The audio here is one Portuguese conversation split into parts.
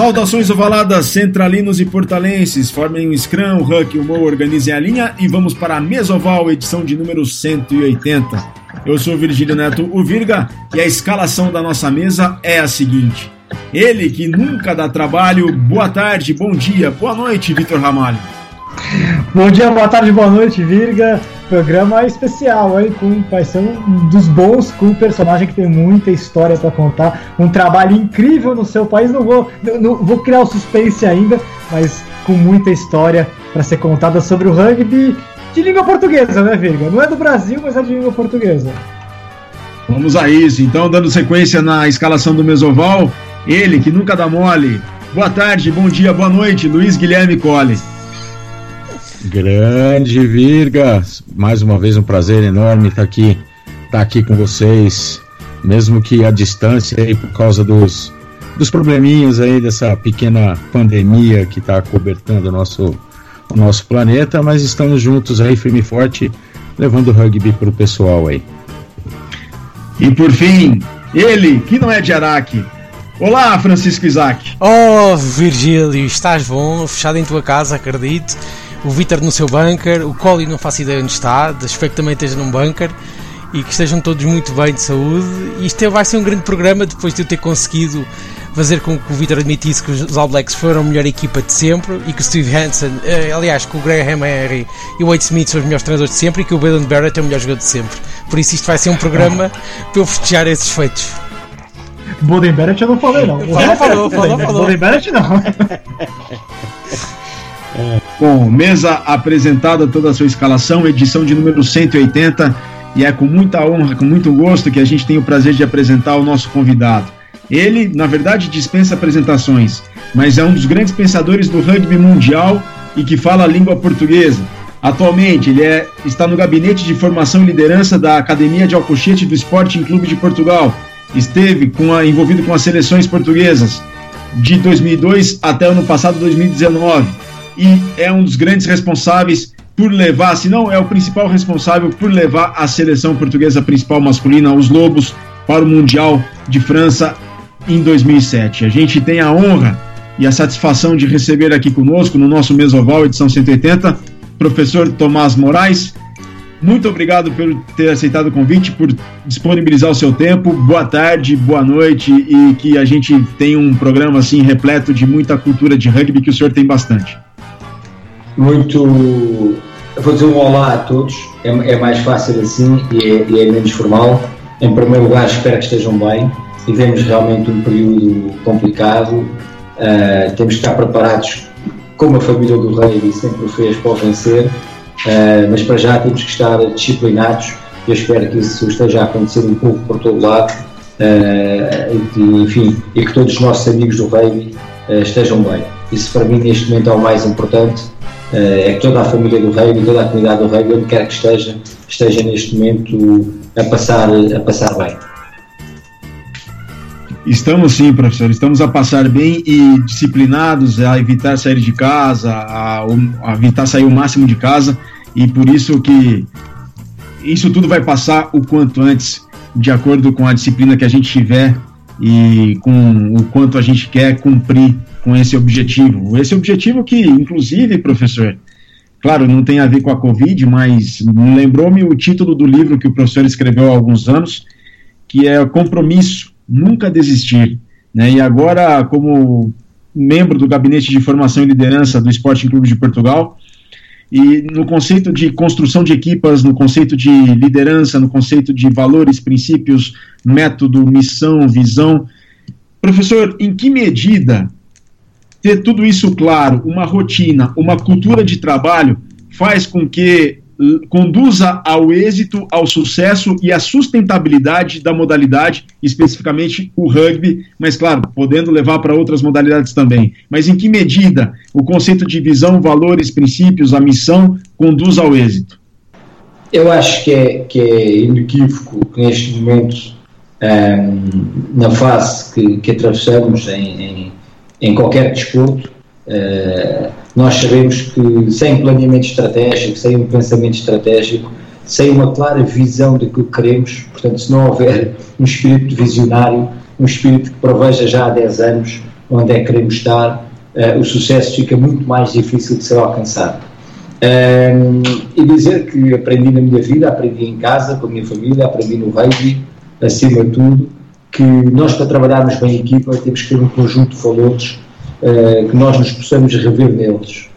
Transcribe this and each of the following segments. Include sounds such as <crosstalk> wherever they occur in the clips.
Saudações ovaladas, centralinos e portalenses. Formem um Scrum, o Huck e o Mo organizem a linha e vamos para a Mesoval, edição de número 180. Eu sou Virgílio Neto, o Virga, e a escalação da nossa mesa é a seguinte. Ele que nunca dá trabalho, boa tarde, bom dia, boa noite, Vitor Ramalho. Bom dia, boa tarde, boa noite, Virga. Programa especial, hein? Com paixão dos bons, com um personagem que tem muita história para contar. Um trabalho incrível no seu país. Não vou, não, vou criar o suspense ainda, mas com muita história para ser contada sobre o rugby de língua portuguesa, né, Virga? Não é do Brasil, mas é de língua portuguesa. Vamos a isso. Então, dando sequência na escalação do Mesoval, ele que nunca dá mole. Boa tarde, bom dia, boa noite, Luiz Guilherme Colli. Grande Virga, mais uma vez um prazer enorme estar aqui, estar aqui com vocês, mesmo que a distância aí por causa dos, dos probleminhas aí dessa pequena pandemia que está cobertando o nosso, o nosso planeta, mas estamos juntos aí firme e forte, levando o rugby para o pessoal aí. E por fim, ele que não é de Araque. Olá, Francisco Isaac. Oh, Virgílio, estás bom, fechado em tua casa, acredito o Vitor no seu bunker, o Colin não faço ideia onde está, espero que também esteja num bunker e que estejam todos muito bem de saúde. E isto vai ser um grande programa depois de eu ter conseguido fazer com que o Vitor admitisse que os All Blacks foram a melhor equipa de sempre e que o Steve Hansen, eh, aliás, que o Graham Henry e o Wade Smith são os melhores treinadores de sempre e que o Baden Barrett é o melhor jogador de sempre. Por isso, isto vai ser um programa <laughs> para eu festejar esses feitos. Boden Barrett eu não falei, não. Falou, falou, falou, falou. Boden Barrett não. <laughs> Bom, mesa apresentada toda a sua escalação, edição de número 180, e é com muita honra, com muito gosto que a gente tem o prazer de apresentar o nosso convidado. Ele, na verdade, dispensa apresentações, mas é um dos grandes pensadores do rugby mundial e que fala a língua portuguesa. Atualmente, ele é, está no gabinete de formação e liderança da Academia de Alcochete do Sporting Clube de Portugal. Esteve com a, envolvido com as seleções portuguesas de 2002 até o ano passado, 2019 e é um dos grandes responsáveis por levar, se não é o principal responsável por levar a seleção portuguesa principal masculina, os Lobos, para o Mundial de França em 2007. A gente tem a honra e a satisfação de receber aqui conosco, no nosso Mesoval, edição 180, professor Tomás Moraes. Muito obrigado por ter aceitado o convite, por disponibilizar o seu tempo. Boa tarde, boa noite e que a gente tenha um programa assim repleto de muita cultura de rugby que o senhor tem bastante muito. Vou dizer um olá a todos, é, é mais fácil assim e é, e é, menos formal. Em primeiro lugar, espero que estejam bem. Tivemos realmente um período complicado, uh, temos que estar preparados, como a família do Rei sempre o fez, para o vencer, uh, mas para já temos que estar disciplinados. Eu espero que isso esteja a acontecer um pouco por todo lado. Uh, enfim, e que todos os nossos amigos do rugby estejam bem. Isso para mim neste momento é o mais importante é que toda a família do rei e toda a comunidade do rei, onde quer que esteja, esteja neste momento a passar, a passar bem. Estamos sim, professor, estamos a passar bem e disciplinados a evitar sair de casa, a, a evitar sair o máximo de casa e por isso que isso tudo vai passar o quanto antes, de acordo com a disciplina que a gente tiver e com o quanto a gente quer cumprir com esse objetivo. Esse objetivo que, inclusive, professor, claro, não tem a ver com a Covid, mas lembrou-me o título do livro que o professor escreveu há alguns anos, que é Compromisso, Nunca Desistir. Né? E agora, como membro do Gabinete de Formação e Liderança do Esporte Clube de Portugal, e no conceito de construção de equipas, no conceito de liderança, no conceito de valores, princípios, método, missão, visão. Professor, em que medida ter tudo isso claro, uma rotina, uma cultura de trabalho, faz com que conduza ao êxito, ao sucesso e à sustentabilidade da modalidade, especificamente o rugby, mas claro, podendo levar para outras modalidades também. Mas em que medida o conceito de visão, valores, princípios, a missão conduz ao êxito? Eu acho que é, que é inequívoco que neste momento, ehm, na fase que, que atravessamos em, em em qualquer desporto, uh, nós sabemos que sem planeamento estratégico, sem um pensamento estratégico, sem uma clara visão daquilo que queremos, portanto, se não houver um espírito visionário, um espírito que proveja já há 10 anos, onde é que queremos estar, uh, o sucesso fica muito mais difícil de ser alcançado. Um, e dizer que aprendi na minha vida, aprendi em casa, com a minha família, aprendi no rugby, acima de tudo, que nós para trabalharmos bem em equipa temos que ter um conjunto de valores uh, que nós nos possamos rever neles.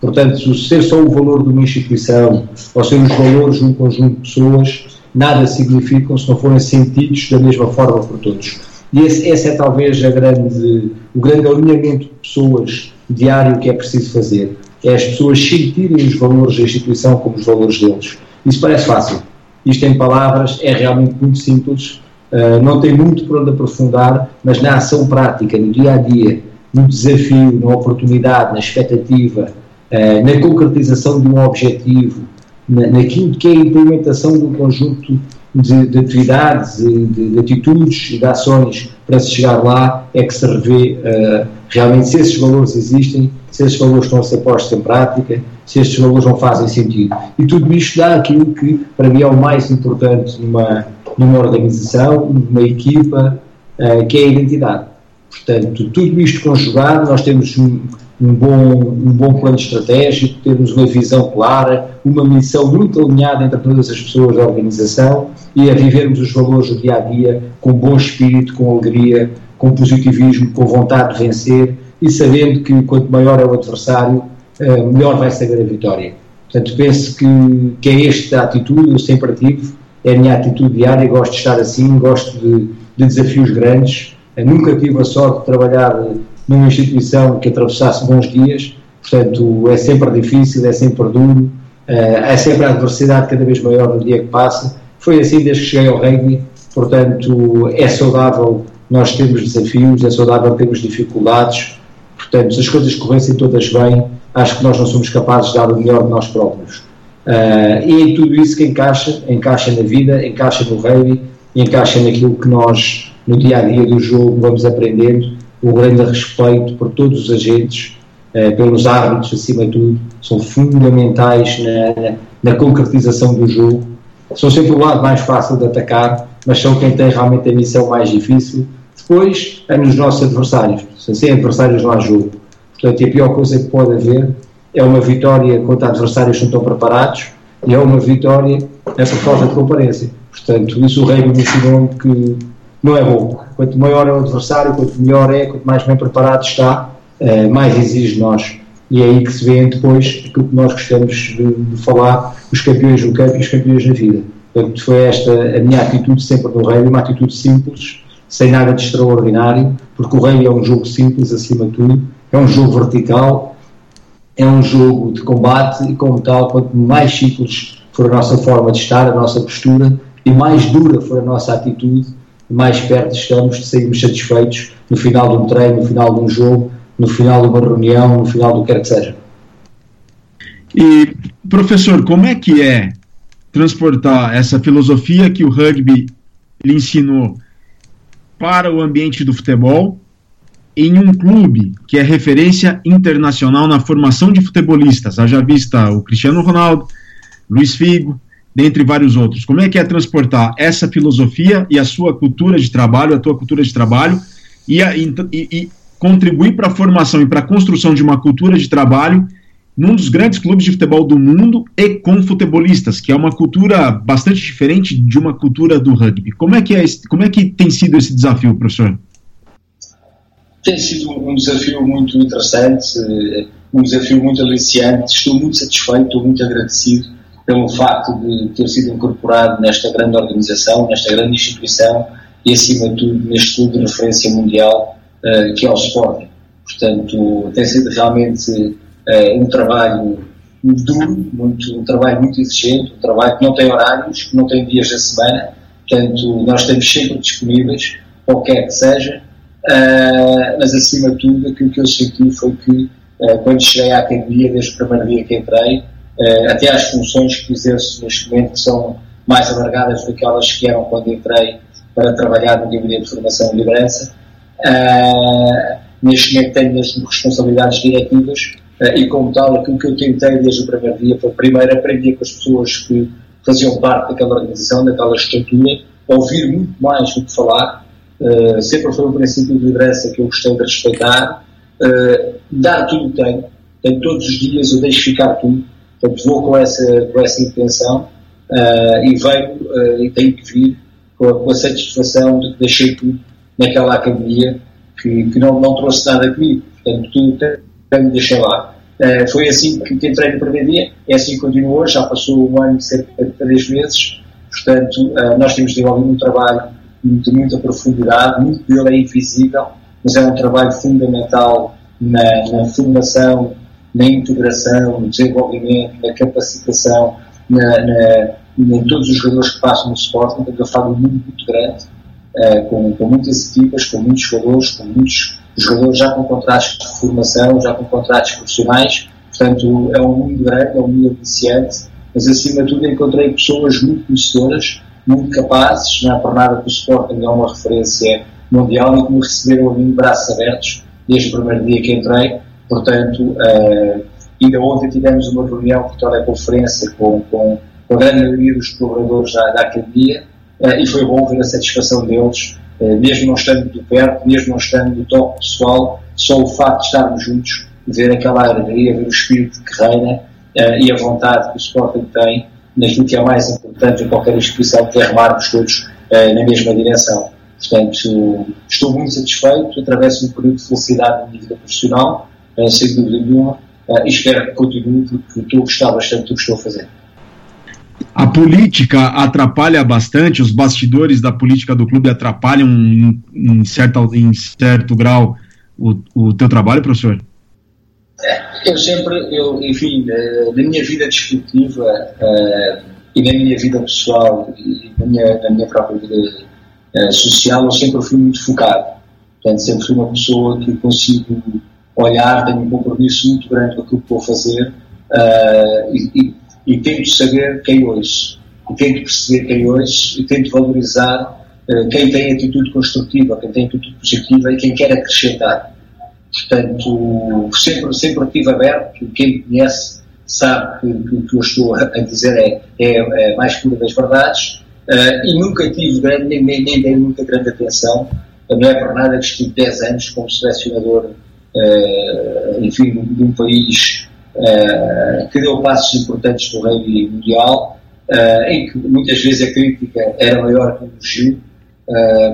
Portanto, ser só o valor de uma instituição ou ser os valores de um conjunto de pessoas, nada significam se não forem sentidos da mesma forma por todos. E esse, esse é talvez grande, o grande alinhamento de pessoas diário que é preciso fazer é as pessoas sentirem os valores da instituição como os valores deles. Isso parece fácil. Isto em palavras é realmente muito simples, uh, não tem muito por onde aprofundar, mas na ação prática, no dia a dia, no desafio, na oportunidade, na expectativa, uh, na concretização de um objetivo, na, naquilo que é a implementação de um conjunto de, de atividades, de, de, atitudes e de ações para se chegar lá, é que se revê uh, realmente se esses valores existem, se esses valores estão a ser postos em prática, se estes valores não fazem sentido. E tudo isto dá aquilo que, para mim, é o mais importante numa, numa organização, numa equipa, uh, que é a identidade. Portanto, tudo isto conjugado, nós temos um, um, bom, um bom plano estratégico, temos uma visão clara, uma missão muito alinhada entre todas as pessoas da organização e a vivermos os valores do dia a dia com bom espírito, com alegria, com positivismo, com vontade de vencer e sabendo que quanto maior é o adversário, eh, melhor vai ser a vitória. Portanto, penso que, que é esta atitude, eu sempre tive, é a minha atitude diária, gosto de estar assim, gosto de, de desafios grandes, eu nunca tive a sorte de trabalhar numa instituição que atravessasse bons dias, portanto, é sempre difícil, é sempre duro, é sempre a adversidade cada vez maior no dia que passa. Foi assim desde que cheguei ao rugby, portanto, é saudável nós temos desafios, é saudável termos dificuldades, portanto, se as coisas corressem todas bem, acho que nós não somos capazes de dar o melhor de nós próprios. Uh, e em tudo isso que encaixa, encaixa na vida, encaixa no rugby, encaixa naquilo que nós, no dia a dia do jogo, vamos aprendendo, o grande respeito por todos os agentes, uh, pelos árbitros, acima de tudo, são fundamentais na, na concretização do jogo. São sempre o lado mais fácil de atacar, mas são quem tem realmente a missão mais difícil depois, é nos nossos adversários. Sem adversários não há jogo. Portanto, a pior coisa que pode haver é uma vitória contra adversários que não estão preparados e é uma vitória por falta de comparência. Portanto, isso o Rei me ensinou que não é bom. Quanto maior é o adversário, quanto melhor é, quanto mais bem preparado está, eh, mais exige nós. E é aí que se vê depois aquilo que nós gostamos de, falar, os campeões do campo e os campeões na vida. Portanto, foi esta a minha atitude sempre no Rei, uma atitude simples, sem nada de extraordinário, porque o Rei é um jogo simples acima de tudo, é um jogo vertical, é um jogo de combate e, como tal, quanto mais simples for a nossa forma de estar, a nossa postura, e mais dura for a nossa atitude, mais perto estamos de sairmos satisfeitos no final de um treino, no final de um jogo, no final de uma reunião, no final do que quer que seja. E, professor, como é que é transportar essa filosofia que o rugby lhe ensinou para o ambiente do futebol em um clube que é referência internacional na formação de futebolistas, haja vista o Cristiano Ronaldo, Luiz Figo, dentre vários outros. Como é que é transportar essa filosofia e a sua cultura de trabalho, a tua cultura de trabalho, e, a, e, e contribuir para a formação e para a construção de uma cultura de trabalho num dos grandes clubes de futebol do mundo e com futebolistas, que é uma cultura bastante diferente de uma cultura do rugby. Como é que, é, como é que tem sido esse desafio, professor? Tem sido um desafio muito interessante, um desafio muito aliciante. Estou muito satisfeito, estou muito agradecido pelo facto de ter sido incorporado nesta grande organização, nesta grande instituição e, acima de tudo, neste clube de referência mundial eh, que é o Sporting. Portanto, tem sido realmente é um trabalho duro, muito, um trabalho muito exigente, um trabalho que não tem horários, que não tem dias da semana, portanto nós estamos sempre disponíveis, qualquer que seja, uh, mas acima de tudo aquilo que eu senti foi que uh, quando cheguei à academia, desde o primeiro dia que entrei, uh, até às funções que exerço neste momento, que são mais alargadas do que elas que eram quando entrei para trabalhar no Gabinete de Formação e Liderança, neste momento tenho as responsabilidades diretivas eh, e como tal, aquilo que eu tentei desde o primeiro dia foi primeiro aprender com as pessoas que faziam parte daquela organização, daquela estrutura, ouvir muito mais do que falar, uh, sempre foi um princípio de liderança que eu gostei de respeitar, uh, dar tudo que tenho, tenho todos os dias, eu deixo ficar tudo, portanto vou com essa, com essa intenção uh, e venho e tenho que vir com a, com a, satisfação de que deixei tudo naquela academia que, que não, não trouxe nada comigo, portanto tudo tenho de deixar lá. foi assim que, que entrei no primeiro dia, é assim que continuo hoje, já passou um ano e cerca de três meses, portanto nós temos desenvolvido um trabalho de muita profundidade, muito dele é invisível, mas é um trabalho fundamental na, na formação, na integração, no desenvolvimento, na capacitação, na, na, em todos os jogadores que passam no esporte. A falar de um mundo muito grande, uh, com, com muitas equipas, com muitos jogadores, com muitos jogadores já com contratos de formação, já com contratos profissionais. Portanto, é um mundo grande, é um mundo iniciante, mas acima de tudo encontrei pessoas muito conhecedoras, muito capazes, não é por nada que o Sporting é uma referência mundial e que me receberam a mim de braços abertos desde o primeiro dia que entrei. Portanto, uh, ainda ontem tivemos uma reunião por teleconferência com, com, com a grande maioria dos colaboradores da, da academia uh, e foi bom ver a satisfação deles, uh, mesmo não estando de perto, mesmo não estando do toque pessoal, só o facto de estarmos juntos, ver aquela alegria, ver o espírito que reina e a vontade que o Sporting tem naquilo que é mais importante em qualquer instituição, que é remarmos todos na mesma direção. Portanto, estou muito satisfeito, atravesso um período de felicidade na minha vida profissional, uh, sem dúvida nenhuma, uh, e espero que continue, porque estou a gostar bastante do que estou a fazer. A política atrapalha bastante, os bastidores da política do clube atrapalham em, em, em certo grau o, o teu trabalho, professor? É, eu sempre, eu, enfim, na minha vida desportiva uh, e na minha vida pessoal e na minha, na minha própria vida uh, social, eu sempre fui muito focado. Portanto, sempre fui uma pessoa que consigo olhar, tenho um compromisso muito grande com aquilo que vou fazer uh, e, e, e, tento saber quem hoje. E tento perceber quem hoje e tento valorizar quem tem atitude construtiva, quem tem atitude positiva e quem quer acrescentar. Portanto, sempre, sempre estive aberto, quem me conhece sabe que o que eu estou a dizer é, é, é mais pura das verdades. Uh, e nunca tive grande, nem, nem, nem dei muita grande atenção, não é por nada que estive 10 anos como selecionador, uh, enfim, de um país uh, que deu passos importantes no rugby mundial, em que muitas vezes a crítica era maior que o elogio,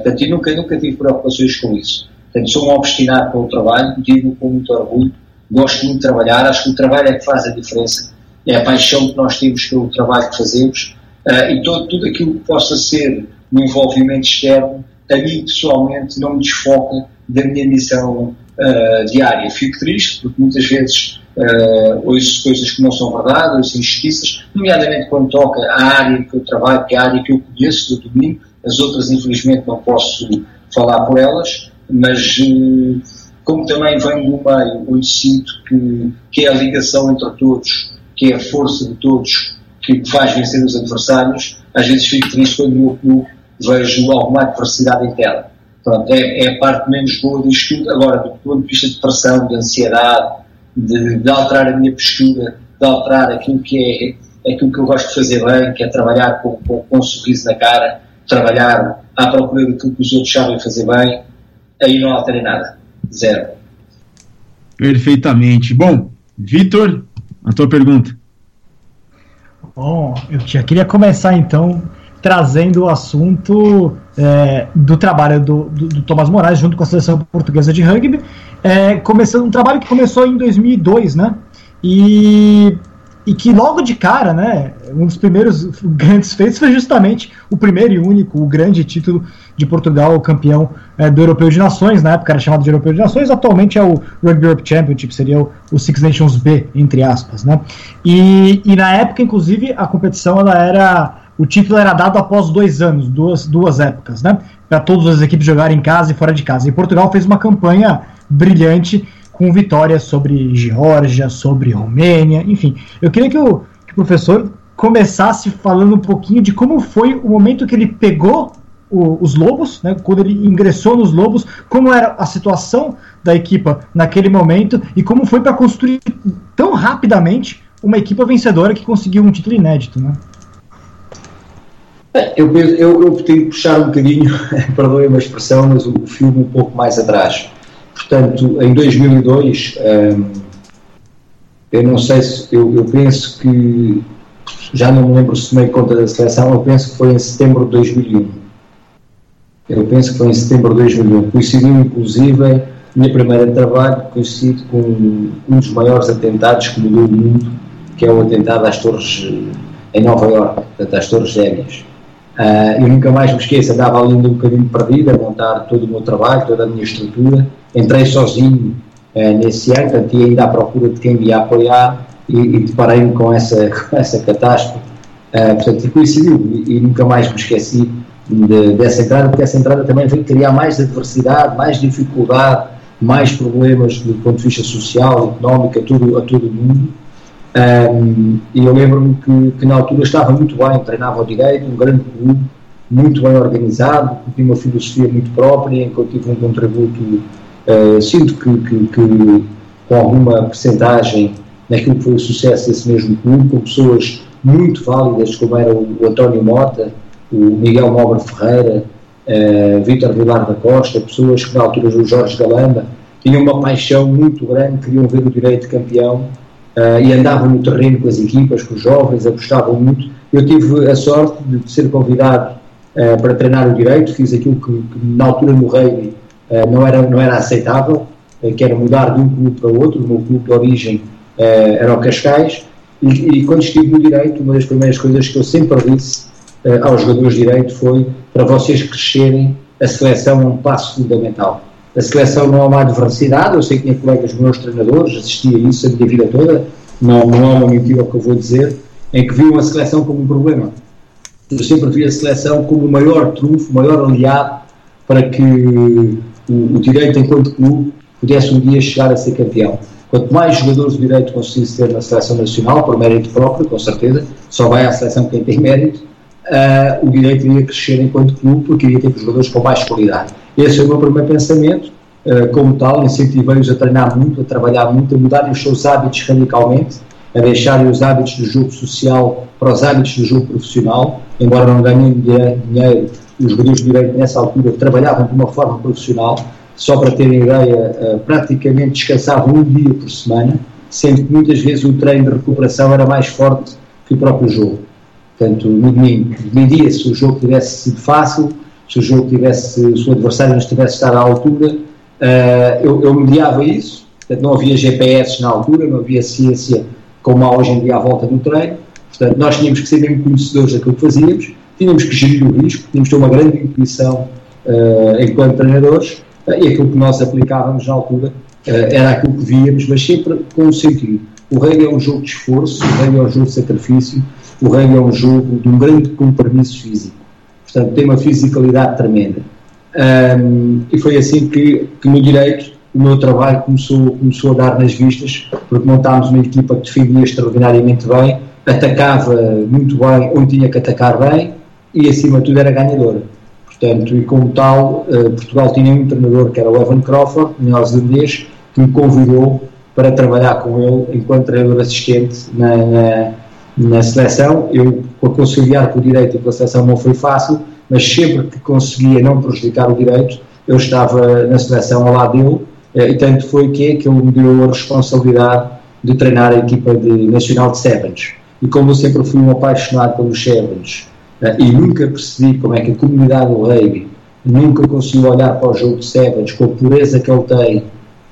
portanto, nunca, nunca tive preocupações com isso. Portanto, sou um obstinado pelo trabalho, digo com muito orgulho, gosto muito de trabalhar, acho que o trabalho é que faz a diferença, é a paixão que nós temos pelo trabalho que fazemos, uh, e todo, tudo aquilo que possa ser um envolvimento externo, a mim pessoalmente não me desfoca da minha missão uh, diária. Fico triste porque muitas vezes uh, ouço coisas que não são verdade, ouço injustiças, nomeadamente quando toca a área que eu trabalho, que é a área que eu conheço do domínio, as outras infelizmente não posso falar por elas, mas uh, como também venho do meio onde sinto que, que é a ligação entre todos, que é a força de todos, que faz vencer os adversários, às vezes fico triste quando no meu clube vejo alguma adversidade interna. Pronto, é, é a parte menos boa disto tudo. Agora, do ponto de vista de pressão, de ansiedade, de, de, alterar a minha postura, de alterar aquilo que é aquilo que eu gosto de fazer bem, que é trabalhar com, com, com um sorriso na cara, trabalhar à procura daquilo que os outros sabem fazer bem, aí não alterei nada. Zero. Perfeitamente. Bom, Vitor, a tua pergunta. Bom, eu já queria começar então trazendo o assunto é, do trabalho do, do, do, Thomas Moraes junto com a seleção portuguesa de rugby, é, começando um trabalho que começou em 2002, né? E e que logo de cara, né, um dos primeiros grandes feitos foi justamente o primeiro e único, o grande título de Portugal, campeão é, do Europeu de Nações, na época era chamado de Europeu de Nações, atualmente é o Rugby Europe Championship, seria o, o Six Nations B, entre aspas, né, e, e na época, inclusive, a competição, ela era, o título era dado após dois anos, duas, duas épocas, né, para todas as equipes jogarem em casa e fora de casa, e Portugal fez uma campanha brilhante, com vitórias sobre Geórgia, sobre Romênia, enfim. Eu queria que o, que o professor começasse falando um pouquinho de como foi o momento que ele pegou o, os Lobos, né, quando ele ingressou nos Lobos, como era a situação da equipa naquele momento e como foi para construir tão rapidamente uma equipa vencedora que conseguiu um título inédito. Né? Eu, eu, eu tenho que puxar um bocadinho, <laughs> perdoem a expressão, mas o, o filme um pouco mais atrás. Portanto, em 2002, hum, eu não sei se, eu, eu, penso que, já não me lembro se tomei conta da seleção, eu penso que foi em setembro de 2001. Eu penso que foi em setembro de 2001. Coincidiu, inclusive, minha primeira trabalho coincide com um dos maiores atentados que mudou o mundo, que é o atentado às Torres em Nova Iorque, portanto, às Torres Gêmeas. Uh, eu nunca mais me esqueço, andava ali um bocadinho perdido a montar todo o meu trabalho, toda a minha estrutura. Entrei sozinho uh, nesse ano, portanto, ia ainda à procura de quem me ia apoiar e, e deparei-me com essa, <laughs> com essa catástrofe. Uh, portanto, coincidiu e, e, nunca mais me esqueci de, dessa entrada, porque essa entrada também veio criar mais adversidade, mais dificuldade, mais problemas do ponto de vista social, económico, a todo, a todo mundo. Um, e eu lembro-me que, que, na altura estava muito bem, treinava ao direito, um grande clube, muito bem organizado, tinha uma filosofia muito própria, em que eu tive um contributo, uh, sinto que, que, que, com alguma percentagem naquilo que foi o sucesso desse mesmo clube, com pessoas muito válidas, como era o, o António Mota, o Miguel Moura Ferreira, uh, Vítor Vilar da Costa, pessoas que na altura do Jorge Galamba tinham uma paixão muito grande, queriam ver o direito campeão uh, e andavam no terreno com as equipas, com os jovens, apostavam muito. Eu tive a sorte de ser convidado uh, para treinar o direito, fiz aquilo que, que na altura no rugby não, era, não era aceitável, que era mudar de um clube para outro, o meu clube de origem era o Cascais, e, e quando estive no direito, uma das primeiras coisas que eu sempre disse uh, aos jogadores de direito foi para vocês crescerem, a seleção é um passo fundamental. A seleção não é uma adversidade, eu sei que tinha colegas meus treinadores, assisti a isso a minha vida toda, não, não é uma mentira o que eu vou dizer, em que viam a seleção como um problema. Eu sempre vi a seleção como o maior trunfo, o maior aliado para que o, o direito enquanto clube pudesse um dia chegar a ser campeão. Quanto mais jogadores de direito conseguisse ter na seleção nacional, por mérito próprio, com certeza, só vai à seleção quem tem mérito, uh, o direito iria crescer enquanto clube, porque iria ter jogadores com mais qualidade. Esse é o meu primeiro pensamento. Uh, como tal, incentivei-os a treinar muito, a trabalhar muito, a mudarem os seus hábitos radicalmente, a deixarem os hábitos do jogo social para os hábitos do jogo profissional. Embora não ganhem dinheiro, os jogadores de direito nessa altura trabalhavam de uma forma profissional. Só para terem ideia, uh, praticamente descansavam um dia por semana, sendo que muitas vezes o treino de recuperação era mais forte que o próprio jogo. Portanto, no domingo, media se o jogo tivesse sido fácil, se o jogo tivesse, se o adversário não estivesse estar à altura, uh, eu, eu mediava isso. Portanto, não havia GPS na altura, não havia ciência como há hoje em dia à volta do treino. Portanto, nós tínhamos que ser mesmo conhecedores daquilo que fazíamos, tínhamos que gerir o risco, tínhamos que ter uma grande intuição uh, enquanto treinadores uh, e aquilo que nós aplicávamos na altura era aquilo que víamos, mas sempre com um sentido. O rei é um jogo de esforço, o rei é um jogo de sacrifício, o rugby é um jogo de um grande compromisso físico. Portanto, tem uma fisicalidade tremenda. Um, e foi assim que, que, no direito, o meu trabalho começou, começou a dar nas vistas, porque montámos uma equipa que defendia extraordinariamente bem, atacava muito bem onde tinha que atacar bem e, acima de tudo, era ganhadora. Portanto, e como tal, uh, Portugal tinha um treinador que era o Evan Crawford, neozelandês, que me convidou para trabalhar com ele enquanto treinador assistente na, na na seleção. Eu, conciliar com o direito e com a seleção não foi fácil, mas sempre que conseguia não prejudicar o direito, eu estava na seleção ao lado dele, eh, e tanto foi que, que ele me deu a responsabilidade de treinar a equipa de, nacional de Sevens. E como eu sempre fui um apaixonado pelos Sevens e nunca percebi como é que a comunidade do rugby nunca conseguiu olhar para o jogo de Sevens com a pureza que ele tem,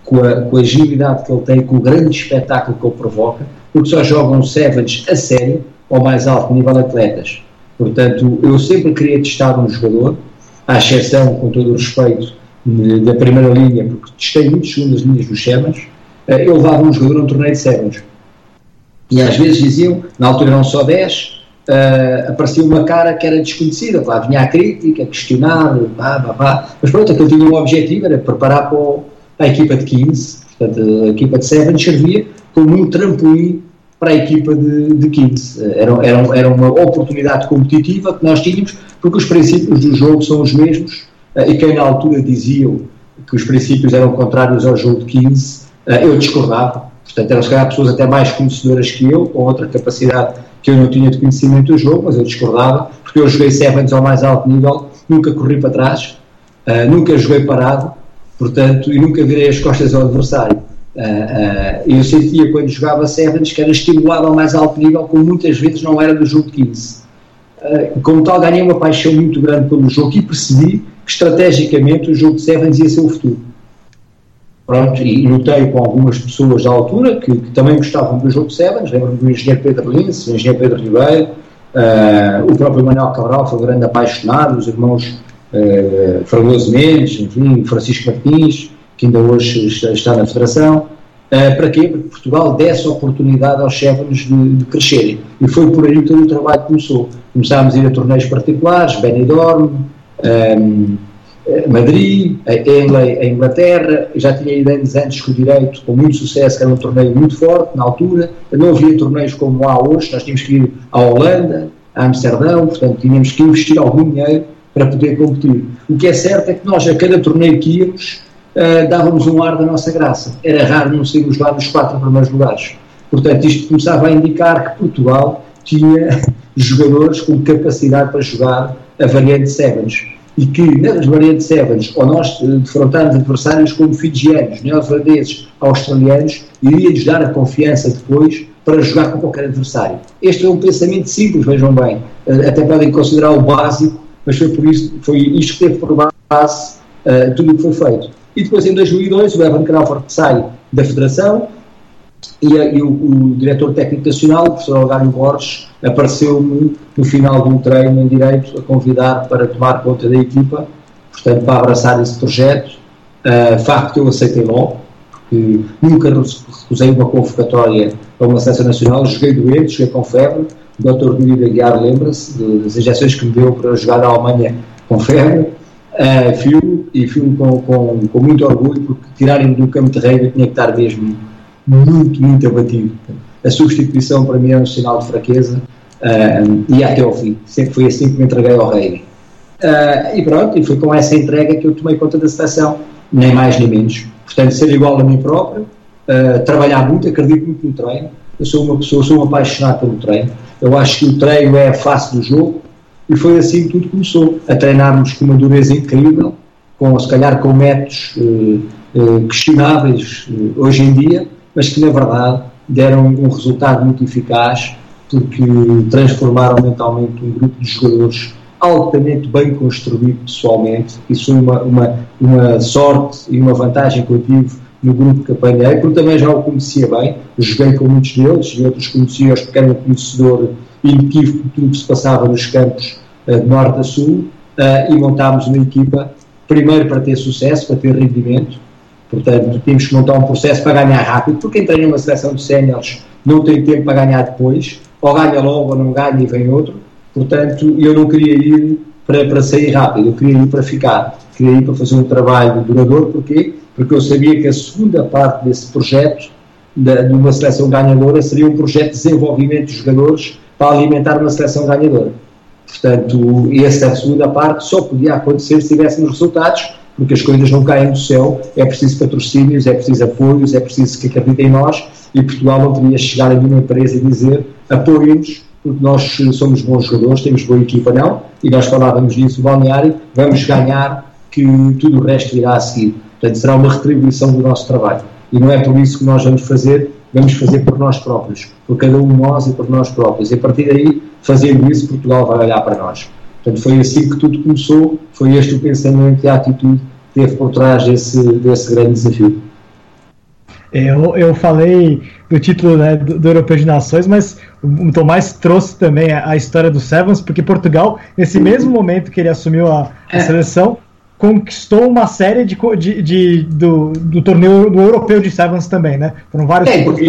com a, com a agilidade que ele tem, com o grande espetáculo que ele provoca, porque só jogam Sevens a sério ao mais alto nível atletas. Portanto, eu sempre queria testar um jogador, à exceção, com todo o respeito, da primeira linha, porque testei muitas segundas linhas dos Sevens, eh, eu levava um jogador a um torneio de Sevens. E às vezes diziam, na altura eram só 10, uh, eh, aparecia uma cara que era desconhecida, lá vinha a crítica, a questionar, pá, pá, pá. mas pronto, aquilo tinha um objetivo, era preparar para, o, para a equipa de 15, portanto a equipa de Sevens servia como um trampolim para a equipa de, de 15. Era, era, era uma oportunidade competitiva que nós tínhamos, porque os princípios do jogo são os mesmos, eh, e quem na altura diziam que os princípios eram contrários ao jogo de 15, eh, eu discordava. Portanto, eram se calhar pessoas até mais conhecedoras que eu, com outra capacidade que eu não tinha de conhecimento do jogo, mas eu discordava, porque eu joguei Sevens ao mais alto nível, nunca corri para trás, uh, nunca joguei parado, portanto, e nunca virei as costas ao adversário. Uh, eu sentia quando jogava Sevens que era estimulado ao mais alto nível, como muitas vezes não era do jogo de 15. Uh, como tal, ganhei uma paixão muito grande pelo jogo e percebi que estrategicamente o jogo de Sevens ia ser o futuro. Pronto, e notei com algumas pessoas da altura que, que também gostavam do jogo de Sevens, lembro-me do engenheiro Pedro Lins, o engenheiro Pedro Ribeiro, o próprio Manuel Cabral foi um grande apaixonado, os irmãos uh, Fragoso Mendes, enfim, Francisco Martins, que ainda hoje está na Federação. Uh, para quê? Para que Portugal desse oportunidade aos Sevens de, de, crescerem. E foi por aí que o trabalho começou. Começámos a ir a torneios particulares, Benidorm, um, ehm, Madrid, Henley, a Inglaterra. Já tinha ido anos antes com o Direito, com muito sucesso, que era um torneio muito forte na altura. Não havia torneios como há hoje, nós tínhamos que ir à Holanda, a Amsterdão, portanto tínhamos que investir algum dinheiro para poder competir. O que é certo é que nós, a cada torneio que íamos, uh, dávamos um ar da nossa graça. Era raro não sermos lá nos quatro primeiros lugares. Portanto, isto começava a indicar que Portugal tinha <laughs> jogadores com capacidade para jogar a variante Sevens. E que nas variantes Sevens, ou nós eh, defrontamos adversários como fijianos, neozelandeses, australianos, iria-lhes dar a confiança depois para jogar com qualquer adversário. Este é um pensamento simples, vejam bem. Eh, até podem considerar o básico, mas foi por isso, foi isto que teve por base uh, tudo o que foi feito. E depois, em 2002, o Evan Crawford sai da Federação e, e o, o, diretor técnico nacional, o professor Algário Borges, apareceu-me no final de um treino em direito a convidar para tomar conta da equipa, portanto, para abraçar esse projeto. Uh, facto que eu aceitei logo, porque nunca recusei uma convocatória para uma seleção nacional, joguei doente, joguei com febre. O Dr. Guilherme Aguiar lembra-se das injeções que me deu para jogar na Alemanha com febre uh, filme e filme com, com, com, muito orgulho, porque tirarem-me do campo de rei eu tinha que estar mesmo muito, muito abatido. A substituição para mim é um sinal de fraqueza uh, e até ao fim. Sempre foi assim que me entreguei ao rei. Uh, e pronto, e foi com essa entrega que eu tomei conta da situação, nem mais nem menos. Portanto, ser igual a mim próprio, uh, trabalhar muito, acredito muito no treino. Eu sou uma pessoa, sou um apaixonado pelo treino. Eu acho que o treino é a face do jogo, e foi assim que tudo começou, a treinarmos com uma dureza incrível, com, se calhar com métodos eh, questionáveis hoje em dia, mas que na verdade deram um resultado muito eficaz, porque transformaram mentalmente um grupo de jogadores altamente bem construído pessoalmente. Isso foi uma, uma, uma sorte e uma vantagem que eu tive no grupo que apanhei, porque também já o conhecia bem, joguei com muitos deles e outros conhecia-os porque era um conhecedor inequívoco de tudo que se passava nos campos uh, de norte a sul uh, e montámos uma equipa, primeiro para ter sucesso, para ter rendimento, portanto tínhamos que montar um processo para ganhar rápido, porque quem treina uma seleção de séniores não tem tempo para ganhar depois, ou ganha logo ou não ganha e vem outro, portanto eu não queria ir para, para sair rápido, eu queria ir para ficar, queria ir para fazer um trabalho duradouro, porquê? Porque eu sabia que a segunda parte desse projeto de uma seleção ganhadora seria um projeto de desenvolvimento de jogadores para alimentar uma seleção ganhadora. Portanto, essa segunda parte só podia acontecer se tivéssemos resultados, porque as coisas não caem do céu, é preciso patrocínios, é preciso apoios, é preciso que acreditem em nós, e Portugal não podia chegar a nenhuma empresa e dizer apoiem-nos, porque nós somos bons jogadores, temos boa equipa, não, e nós falávamos disso balneário, vamos ganhar, que tudo o resto virá a seguir. Portanto, será uma retribuição do nosso trabalho. E não é por isso que nós vamos fazer vamos fazer por nós próprios, por cada um de nós e por nós próprios. E a partir daí, fazendo isso, Portugal vai olhar para nós. Portanto, foi assim que tudo começou, foi este o pensamento e a atitude que teve por trás desse, desse grande desafio. Eu, eu falei do título né, do, do, Europeu de Nações, mas o Tomás trouxe também a, a, história do Sevens, porque Portugal, nesse mesmo momento que ele assumiu a, a é. seleção, conquistou uma série de, de, de do, do, torneio do europeu de Sevens também, né? Foram vários é, porque,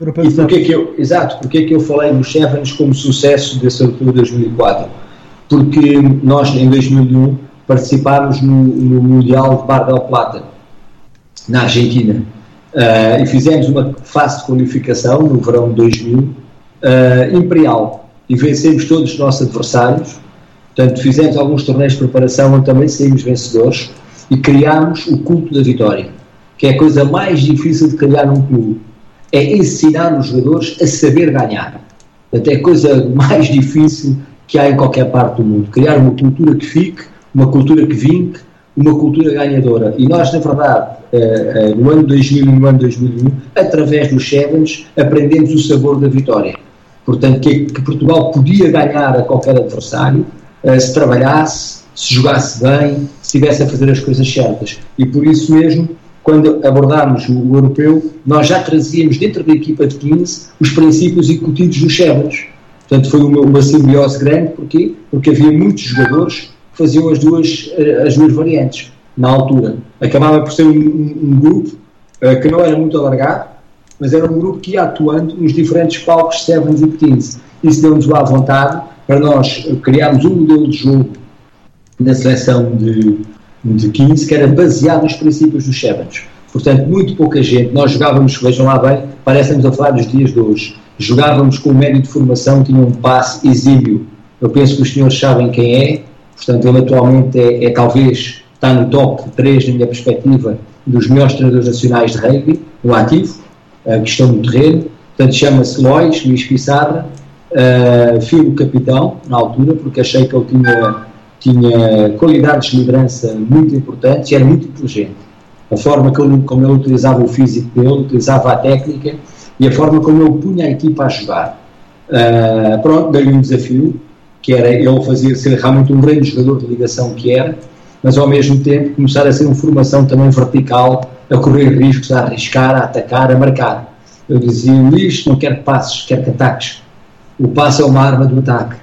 europeus. E que eu, exato, porque que eu falei no Sevens como sucesso desse europeu de 2004? Porque nós em 2001 participámos no, no Mundial de Bar del Plata, na Argentina, uh, e fizemos uma fase de qualificação no verão de 2000, uh, eh, imperial, e vencemos todos os nossos adversários, Portanto, fizemos alguns torneios de preparação onde também saímos vencedores e criámos o culto da vitória, que é a coisa mais difícil de criar num clube. É ensinar os jogadores a saber ganhar. Até a coisa mais <laughs> difícil que há em qualquer parte do mundo. Criar uma cultura que fique, uma cultura que vinque, uma cultura ganhadora. E nós, na verdade, eh, eh, no ano 2000 e no ano 2001, através dos Sevens, aprendemos o sabor da vitória. Portanto, que, que Portugal podia ganhar a qualquer adversário eh, se trabalhasse, se jogasse bem, se estivesse a fazer as coisas certas. E por isso mesmo, quando abordámos o, europeu, nós já trazíamos dentro da equipa de 15 os princípios incutidos dos Sevens. Portanto, foi uma, uma simbiose grande, porquê? Porque havia muitos jogadores faziam as duas, as duas variantes na altura. Acabava por ser um, um grupo uh, que não era muito alargado, mas era um grupo que ia atuando nos diferentes palcos Sevens e Petins. Isso deu-nos lá vontade para nós criarmos um modelo de jogo na seleção de, de 15 que era baseado nos princípios dos Sevens. Portanto, muito pouca gente. Nós jogávamos, vejam lá bem, parecemos a falar dos dias de hoje. Jogávamos com o médio de formação, tinha um passe exímio. Eu penso que os senhores sabem quem é, Portanto, ele atualmente é, é talvez, está no top 3, na minha perspectiva, dos melhores treinadores nacionais de rugby, no ativo, uh, que estão no terreno. Portanto, chama-se Lois, Luís Pissarra, uh, filho do capitão, na altura, porque achei que ele tinha, tinha qualidades de liderança muito importantes e era muito inteligente. A forma como, como ele utilizava o físico dele, utilizava a técnica e a forma como ele punha a equipa a jogar. Uh, pronto, dei-lhe um desafio, que era ele fazer ser realmente um grande jogador de ligação que era, mas ao mesmo tempo começar a ser uma formação também vertical, a correr riscos, a arriscar, a atacar, a marcar. Eu dizia, Luís, não quero passos, quero que ataques. O passo é uma arma do ataque.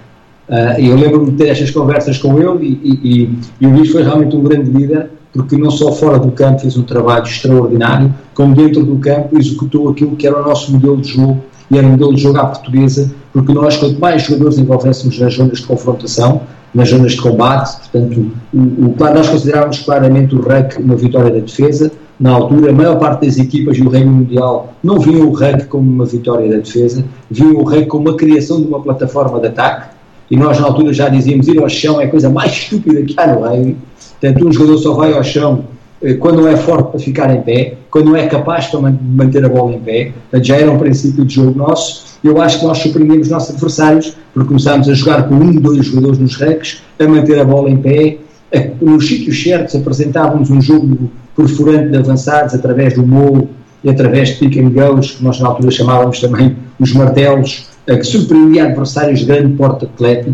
Uh, eu lembro-me de ter estas conversas com ele e, e, e, e o Luís foi realmente um grande líder, porque não só fora do campo fez um trabalho extraordinário, como dentro do campo executou aquilo que era o nosso modelo de jogo e era um modelo de jogo à portuguesa, porque nós, quanto mais jogadores envolvêssemos nas zonas de confrontação, nas zonas de combate, portanto, o, o, nós considerávamos claramente o RUC uma vitória da defesa. Na altura, a maior parte das equipas do Reino Mundial não viam o RUC como uma vitória da defesa, viam o RUC como uma criação de uma plataforma de ataque, e nós na altura já dizíamos ir ao chão é a coisa mais estúpida que há no rugby. Portanto, um jogador só vai ao chão eh, quando não é forte para ficar em pé, quando não é capaz para manter a bola em pé, já era um princípio de jogo nosso. Eu acho que nós suprimimos nossos adversários porque começámos a jogar com um, dois jogadores nos recs, a manter a bola em pé. Nos sítios certos apresentávamos um jogo perfurante de avançados através do molo e através de pick and goes, que nós na altura chamávamos também os martelos, que surpreendia adversários de grande porte atlético,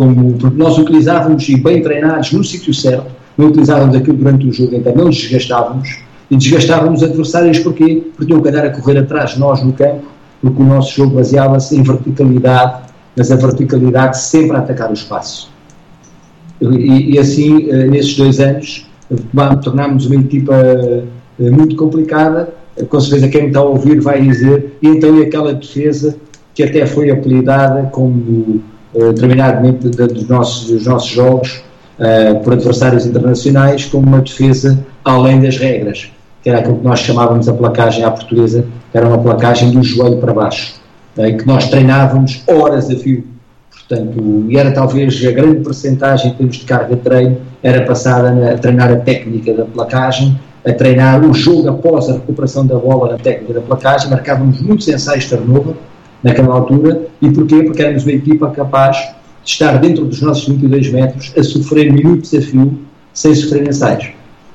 como, porque nós utilizávamos e bem treinados no sítio certo, não utilizávamos aquilo durante o jogo, então não desgastávamos. E desgastávamos adversários porquê? Porque tinham que andar a correr atrás de nós no campo, porque o nosso jogo baseava-se em verticalidade, mas a verticalidade sempre a atacar o espaço. E, e assim, eh, nesses dois anos, tornámos uma equipa eh, muito complicada. Com certeza, quem está a ouvir vai dizer, e então e aquela defesa que até foi apelidada como, uh, dos nossos, dos nossos jogos, uh, por adversários internacionais como uma defesa além das regras, que era aquilo que nós chamávamos a placagem à portuguesa, que era uma placagem do joelho para baixo, uh, que nós treinávamos horas a fio. Portanto, e era talvez a grande percentagem em termos de carga de treino, era passada a treinar a técnica da placagem, a treinar o jogo após a recuperação da bola na técnica da placagem, marcávamos muitos ensaios de turnover naquela altura, e porquê? Porque éramos uma equipa capaz estar dentro dos nossos 22 metros a sofrer minutos a fio sem sofrer ensaios.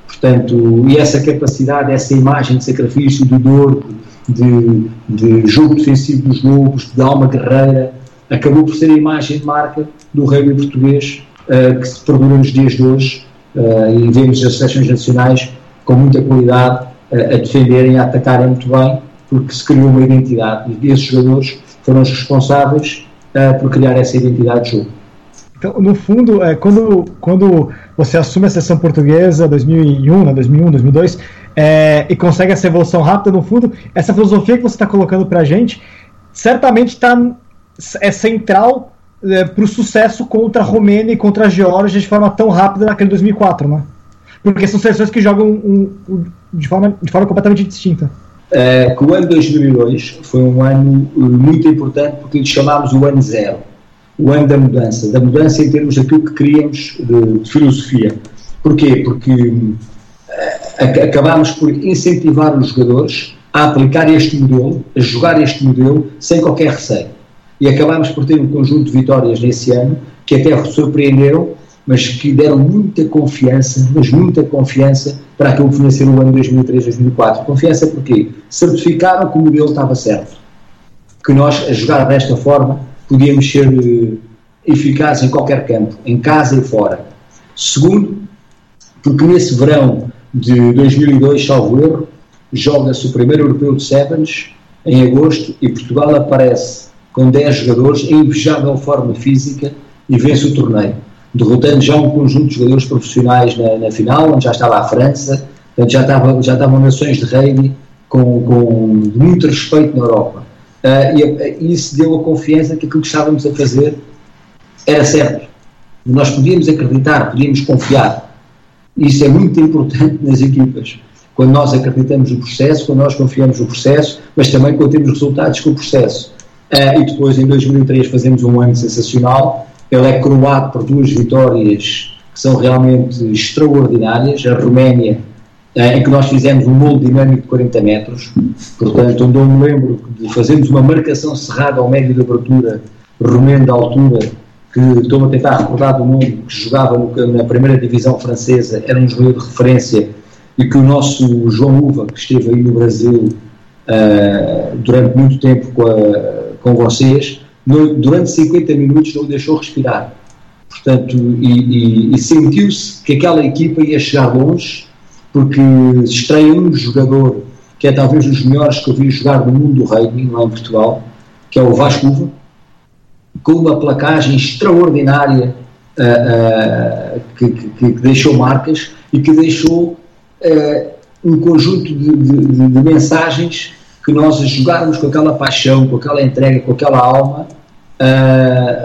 Portanto, e essa capacidade, essa imagem de sacrifício, de dor, de, de jogo defensivo dos lobos, de alma guerreira, acabou por ser a imagem de marca do rugby português uh, que se perdura nos dias de hoje uh, e vemos as seleções nacionais com muita qualidade uh, a defenderem, a atacarem muito bem, porque se criou uma identidade e esses jogadores foram os responsáveis uh, por criar essa identidade de jogo. Então, no fundo, é, quando, quando você assume a seleção portuguesa 2001, 2001, 2002, é, e consegue essa evolução rápida, no fundo, essa filosofia que você está colocando para a gente certamente está é central é, para o sucesso contra a Romênia e contra a Geórgia de forma tão rápida naquele 2004, né? Porque são seleções que jogam um, um, de, forma, de forma completamente distinta. Uh, o ano 2002 foi um ano uh, muito importante porque lhe chamámos o ano zero, o ano da mudança, da mudança em termos daquilo que queríamos de, de filosofia. Porquê? Porque uh, acabámos por incentivar os jogadores a aplicar este modelo, a jogar este modelo sem qualquer receio. e acabámos por ter um conjunto de vitórias nesse ano que até surpreenderam, mas que deram muita confiança, mas muita confiança para aquilo que vinha ser o ano 2003-2004. Confiança porque certificaram que o modelo estava certo, que nós, a jogar desta forma, podíamos ser uh, eficazes em qualquer campo, em casa e fora. Segundo, porque nesse verão de 2002, salvo erro, joga-se o primeiro europeu de Sevens em agosto e Portugal aparece com 10 jogadores em invejável forma física e vence o torneio, derrotando já um conjunto de jogadores profissionais na, na final, onde já estava a França, portanto já, estava, já estavam nações de rugby com, com muito respeito na Europa. Uh, e, e isso deu a confiança que aquilo que estávamos a fazer era certo. Nós podíamos acreditar, podíamos confiar. Isso é muito importante nas equipas. Quando nós acreditamos no processo, quando nós confiamos no processo, mas também quando temos resultados com o processo. Uh, e depois, em 2003, fazemos um ano sensacional. Ele é coroado por duas vitórias que são realmente extraordinárias. A Roménia, uh, em que nós fizemos um molde dinâmico de 40 metros. Portanto, onde eu me lembro de fazermos uma marcação cerrada ao médio de abertura romeno da altura que estou a tentar recordar do nome, que jogava na primeira divisão francesa, era um jogador de referência, e que o nosso João Uva, que esteve aí no Brasil uh, durante muito tempo com, a, com vocês, durante 50 minutos não o deixou respirar. Portanto, e, e, e sentiu-se que aquela equipa ia chegar longe, porque estreia um jogador que é talvez um dos melhores que eu vi jogar no mundo do rugby, lá em Portugal, que é o Vasco Uva, com uma placagem extraordinária uh, uh, que, que, que, deixou marcas e que deixou uh, um conjunto de, de, de, mensagens que nós jogarmos com aquela paixão, com aquela entrega, com aquela alma,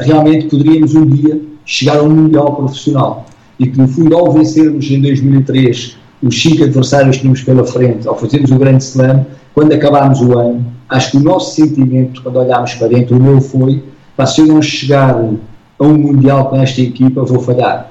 realmente poderíamos um dia chegar a um mundial profissional e que no fundo ao vencermos em 2003 os cinco adversários que tínhamos pela frente, ao fazermos o grande slam, quando acabámos o ano, acho que o nosso sentimento, quando olhámos para dentro, o meu foi, Pá, se eu não chegar a um Mundial com esta equipa, vou falhar.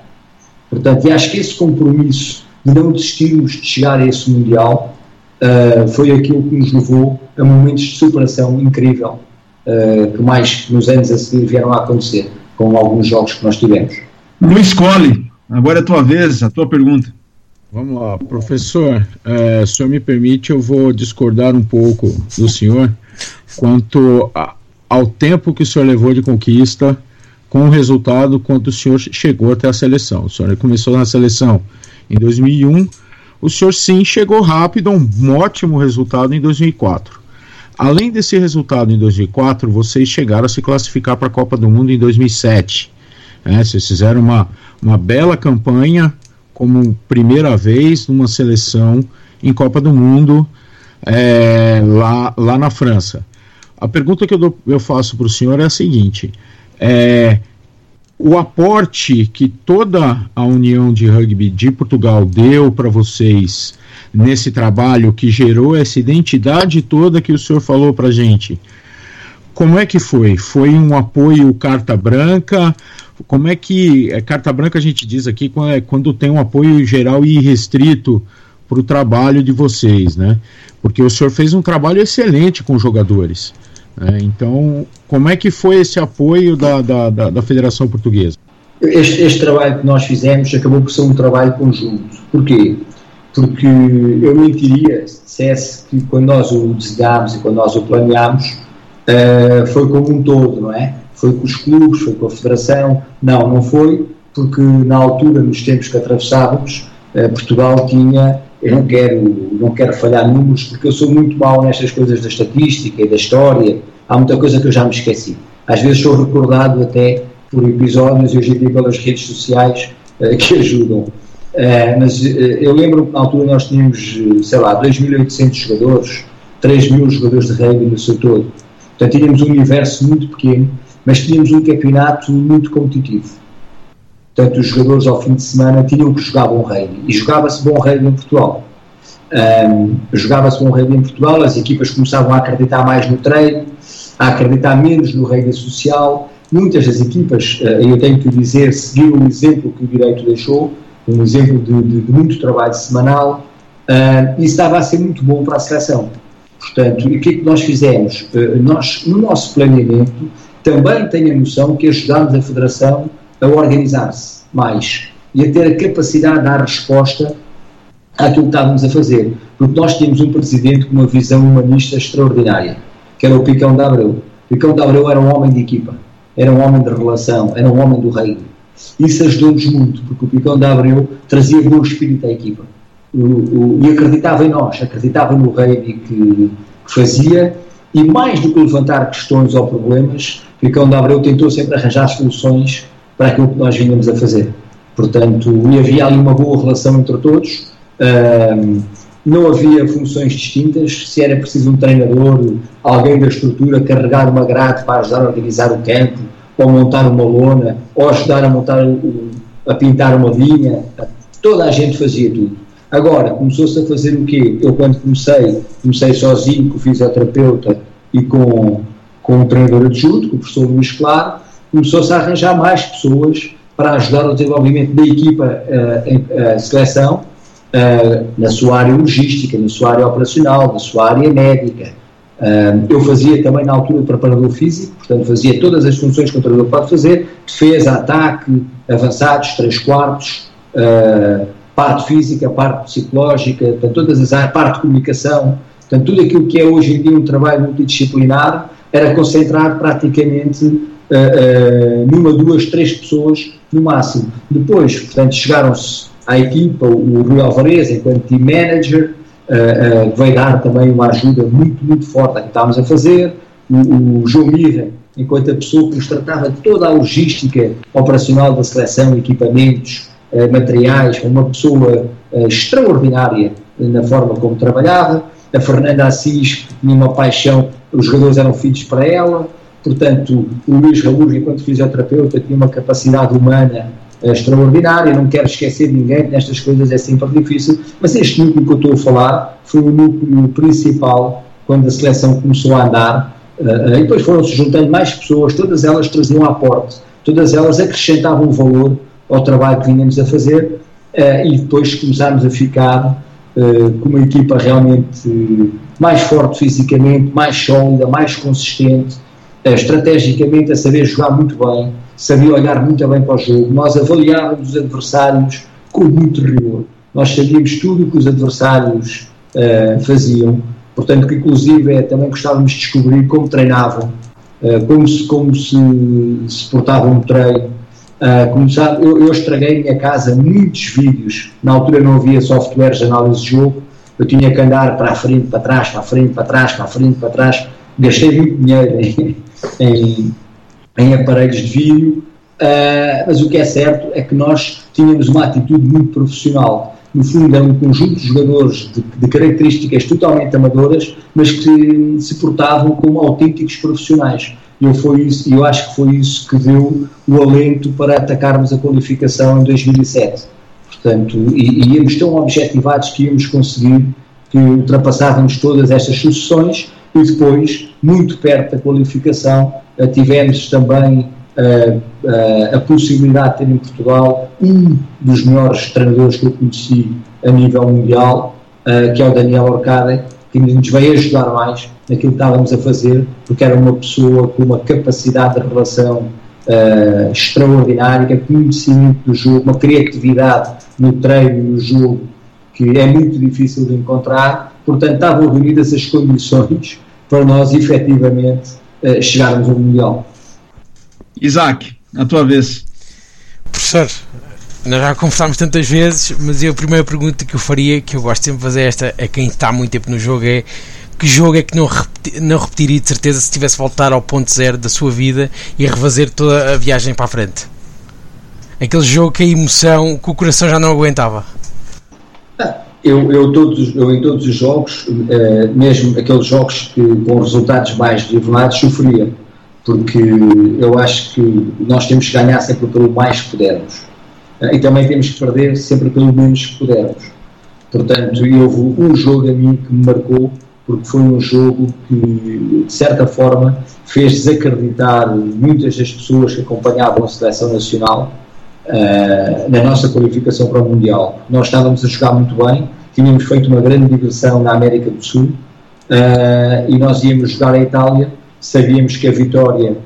Portanto, e acho que esse compromisso de não desistirmos de chegar a esse Mundial uh, foi aquilo que nos levou a momentos de superação incrível, uh, que mais nos anos a seguir vieram a acontecer, com alguns jogos que nós tivemos. Luiz Colli, agora é a tua vez, a tua pergunta. Vamos lá, professor, é, se o senhor me permite, eu vou discordar um pouco do senhor quanto a, ao tempo que o senhor levou de conquista com o resultado quando o senhor chegou até a seleção. O senhor começou na seleção em 2001, o senhor sim chegou rápido a um ótimo resultado em 2004. Além desse resultado em 2004, vocês chegaram a se classificar para a Copa do Mundo em 2007. É, vocês fizeram uma, uma bela campanha como primeira vez numa seleção em Copa do Mundo é, lá, lá na França. A pergunta que eu, dou, eu faço para o senhor é a seguinte: é, o aporte que toda a União de Rugby de Portugal deu para vocês nesse trabalho que gerou essa identidade toda que o senhor falou para gente, como é que foi? Foi um apoio carta branca? Como é que é, carta branca a gente diz aqui quando, é, quando tem um apoio geral e restrito para o trabalho de vocês, né? Porque o senhor fez um trabalho excelente com os jogadores. É, então, como é que foi esse apoio da, da, da, da Federação Portuguesa? Este, este, trabalho que nós fizemos acabou por ser um trabalho conjunto. Porquê? Porque eu mentiria se dissesse que quando nós o desenhámos e quando nós o planeámos, uh, foi como um todo, não é? Foi com os clubes, foi com a Federação. Não, não foi, porque na altura, nos tempos que atravessávamos, uh, Portugal tinha eu não quero, não quero falhar números, porque eu sou muito mau nestas coisas da estatística e da história. Há muita coisa que eu já me esqueci. Às vezes sou recordado até por episódios e hoje em dia pelas redes sociais uh, que <laughs> ajudam. Uh, mas uh, eu lembro que na altura nós tínhamos, sei lá, 2.800 jogadores, 3.000 jogadores de rugby no seu todo. Portanto, tínhamos um universo muito pequeno, mas tínhamos um campeonato muito competitivo. Portanto, os jogadores ao fim de semana tinham que jogar bom rugby. E jogava-se bom rugby em Portugal. Um, jogava-se bom rugby em Portugal, as equipas começavam a acreditar mais no treino, a acreditar menos no rugby social. Muitas das equipas, uh, eu tenho que dizer, seguiram o exemplo que o Direito deixou, um exemplo de, de, de muito trabalho semanal, uh, e estava a ser muito bom para a seleção. Portanto, o que é que nós fizemos? Uh, nós, no nosso planeamento, também tenho a noção que ajudámos a Federação a organizar-se mais e a ter a capacidade de dar resposta àquilo que estávamos a fazer. Porque nós tínhamos um presidente com uma visão humanista extraordinária, que era o Picão da Abreu. Picão da Abreu era um homem de equipa, era um homem de relação, era um homem do reino. Isso ajudou-nos muito, porque o Picão da Abreu trazia bom espírito à equipa. O, o, e acreditava em nós, acreditava no reino que, que fazia, e mais do que levantar questões ou problemas, o Picão da Abreu tentou sempre arranjar soluções para aquilo que nós vínhamos a fazer. Portanto, havia ali uma boa relação entre todos. Um, não havia funções distintas, se era preciso um treinador, alguém da estrutura carregar uma grade para ajudar a organizar o campo, ou montar uma lona, ou ajudar a montar, a pintar uma linha, toda a gente fazia tudo. Agora, começou-se a fazer o quê? Eu quando comecei, comecei sozinho com o fisioterapeuta e com, com o treinador adjunto, com o professor Luís Claro, começou-se a arranjar mais pessoas para ajudar o desenvolvimento da equipa uh, em uh, seleção, uh, na sua área logística, na sua área operacional, na sua área médica. eu fazia também na altura preparador físico, portanto fazia todas as funções que o treinador pode fazer, defesa, ataque, avançados, três quartos, parte física, parte psicológica, portanto, todas as áreas, parte de comunicação, portanto, tudo aquilo que é hoje em dia um trabalho multidisciplinar era concentrado praticamente uh, uh, numa, duas, três pessoas no máximo. Depois, portanto, chegaram-se à equipa, o Rui Alvarez, enquanto team manager, uh, veio dar também uma ajuda muito, muito forte a que estávamos a fazer, o, o João Mirra, enquanto a pessoa que nos tratava de toda a logística operacional da seleção, equipamentos, materiais, uma pessoa extraordinária na forma como trabalhava, a Fernanda Assis, que tinha uma paixão, os jogadores eram filhos para ela, portanto, o Luís Raul, enquanto fisioterapeuta, tinha uma capacidade humana é extraordinária, não quero esquecer ninguém, nestas coisas é sempre difícil, mas este núcleo que eu estou a falar foi o núcleo principal quando a seleção começou a andar, uh, e depois foram-se juntando mais pessoas, todas elas traziam aporte, todas elas acrescentavam valor ao trabalho que vinhamos a fazer, e depois começámos a ficar com uma equipa realmente mais forte fisicamente, mais sólida, mais consistente, estrategicamente a saber jogar muito bem, sabia olhar muito bem para o jogo, nós avaliávamos os adversários com muito rigor, nós sabíamos tudo o que os adversários uh, faziam, portanto que inclusive é, também gostávamos de descobrir como treinavam, uh, como, se, como se, se portavam no treino, Uh, eu, eu estraguei em minha casa muitos vídeos. Na altura não havia softwares de análise de jogo. Eu tinha que andar para a frente, para trás, para a frente, para trás, para a frente, para trás. Gastei muito dinheiro em, em, em aparelhos de vídeo, uh, mas o que é certo é que nós tínhamos uma atitude muito profissional. No fundo, era um conjunto de jogadores de, de características totalmente amadoras, mas que se portavam como autênticos profissionais. Eu, foi isso, eu acho que foi isso que deu o alento para atacarmos a qualificação em 2007. Portanto, e, e íamos tão objetivados que íamos conseguir que ultrapassávamos todas estas sucessões e depois, muito perto da qualificação, eh, tivemos também uh, uh, a possibilidade de ter em Portugal um dos melhores treinadores que eu conheci a nível mundial, que é o Daniel Orcada, que nos veio ajudar mais naquilo que estávamos a fazer, porque era uma pessoa com uma capacidade de relação uh, extraordinária, conhecimento do jogo, uma criatividade no treino, no jogo, que é muito difícil de encontrar. Portanto, estavam reunidas as condições para nós efetivamente uh, chegarmos ao Mundial. Isaac, a tua vez. Professor, nós já conversámos tantas vezes, mas eu, a primeira pergunta que eu faria, que eu gosto sempre de fazer esta a quem está há muito tempo no jogo, é que jogo é que não, repeti, não repetiria de certeza se tivesse voltar ao ponto zero da sua vida e refazer toda a viagem para a frente? Aquele jogo que a emoção, que o coração já não aguentava. Eu, eu, todos, eu em todos os jogos, uh, mesmo aqueles jogos que, com resultados mais nivelados, sofria. Porque eu acho que nós temos que ganhar sempre pelo mais que pudermos. Eh, e também temos que perder sempre pelo menos que pudermos. Portanto, houve um jogo a mim que me marcou, porque foi um jogo que, de certa forma, fez desacreditar muitas das pessoas que acompanhavam a seleção nacional uh, na nossa qualificação para o Mundial. Nós estávamos a jogar muito bem, tínhamos feito uma grande digressão na América do Sul uh, e nós íamos jogar a Itália sabíamos que a vitória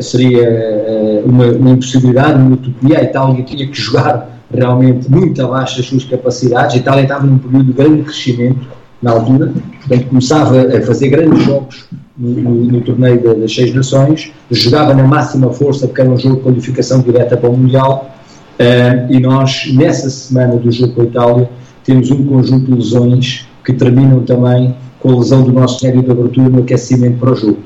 seria uma, uma impossibilidade, uma utopia. A Itália tinha que jogar realmente muito abaixo das suas capacidades. A Itália estava num período de grande crescimento na altura, portanto começava a fazer grandes jogos no, no, no torneio das Seis Nações, jogava na máxima força porque era um jogo de qualificação direta para o Mundial uh, e nós, nessa semana do jogo com a Itália, temos um conjunto de lesões que terminam também com a lesão do nosso médio de abertura no aquecimento para o jogo.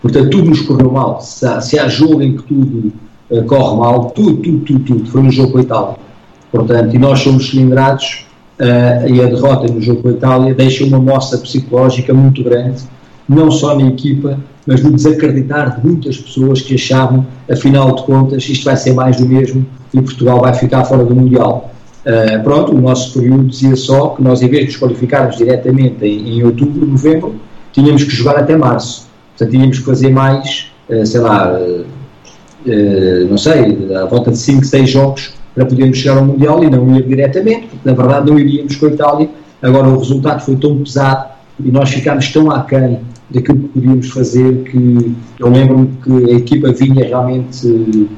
Portanto, tudo nos correu mal. Se há, se há jogo em que tudo uh, corre mal, tudo, tudo, tudo, tudo, foi no jogo com a Itália. Portanto, e nós somos cilindrados uh, e a derrota no jogo com a Itália deixa uma mostra psicológica muito grande, não só na equipa, mas no desacreditar de muitas pessoas que achavam, afinal de contas, isto vai ser mais do mesmo e Portugal vai ficar fora do Mundial. Uh, pronto, o nosso período dizia só que nós, em vez de nos qualificarmos diretamente em, em outubro, novembro, tínhamos que jogar até março. Portanto, tínhamos que fazer mais, uh, sei lá, uh, não sei, à volta de 5, 6 jogos para podermos chegar ao Mundial e não ir diretamente, porque na verdade não iríamos com a Itália. Agora o resultado foi tão pesado e nós ficámos tão aquém daquilo que podíamos fazer que eu lembro-me que a equipa vinha realmente,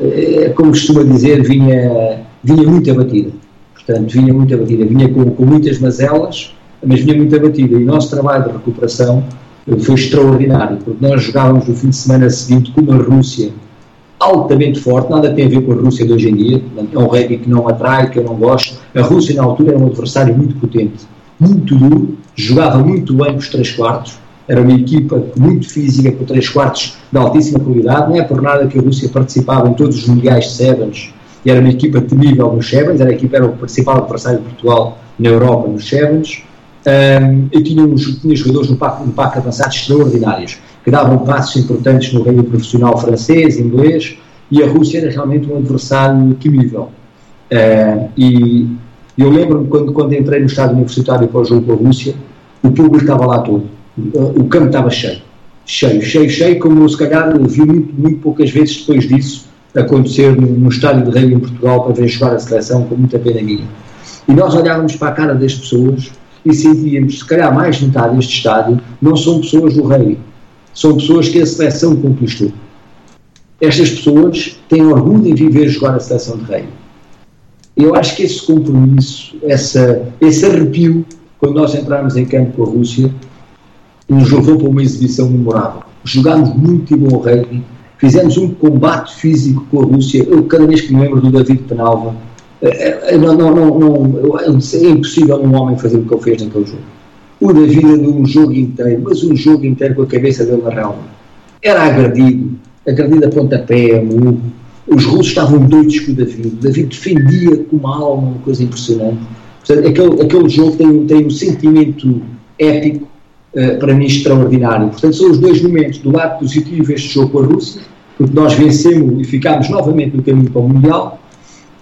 eh, como costuma dizer, vinha, vinha muito abatida. Portanto, vinha muito abatida, vinha com, com muitas mazelas, mas vinha muito abatida. E o nosso trabalho de recuperação foi extraordinário, porque nós jogávamos no fim de semana seguinte com uma Rússia altamente forte, nada tem a ver com a Rússia de hoje em dia, é um rugby que não atrai, que eu não gosto. A Rússia na altura era um adversário muito potente, muito duro, jogava muito bem os três quartos, era uma equipa muito física, com três quartos de altíssima qualidade, não é por nada que a Rússia participava em todos os mundiais de Sevens, e era uma equipa temível nos Sevens, era a equipa era o principal adversário de Portugal na Europa nos Sevens, um, e tinha, uns, tinha jogadores no pack, no avançado extraordinários que davam passos importantes no reino profissional francês, inglês, e a Rússia era realmente um adversário temível. Uh, e eu lembro-me quando, quando entrei no estado universitário para o jogo com a Rússia, o público estava lá todo, o campo estava cheio, cheio, cheio, cheio, como se calhar vi muito, muito poucas vezes depois disso acontecer no, no estádio de Rei em Portugal para ver jogar a seleção com muita pena minha. E nós olhávamos para a cara das pessoas e sentíamos, se calhar mais de metade deste estádio não são pessoas do Rei, são pessoas que a seleção conquistou. Estas pessoas têm orgulho em viver jogar a seleção de rei. Eu acho que esse compromisso, essa, esse arrepio, quando nós entramos em campo com a Rússia, nos levou para uma exibição memorável. Jogámos muito bom rugby, fizemos um combate físico com a Rússia. Eu, cada vez que me lembro do David Penalva, é, não, não, não, não, é impossível um homem fazer o que ele fez naquele jogo o da vida de um jogo inteiro, mas um jogo inteiro com a cabeça dele na relva. Era agredido, agredido a pontapé, murro. Os russos estavam doidos com o David. O David defendia com uma alma, uma coisa impressionante. Portanto, aquele, aquele jogo tem, tem um sentimento épico, uh, para mim, extraordinário. Portanto, são os dois momentos. Do lado positivo, este jogo com a Rússia, porque nós vencemos e ficámos novamente no caminho para o Mundial.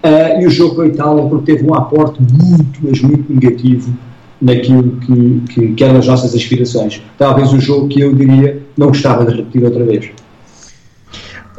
Uh, e o jogo com a Itália, porque teve um aporte muito, mas muito negativo naquilo que, que, que eram as nossas aspirações. Talvez o jogo que eu diria não gostava de repetir outra vez.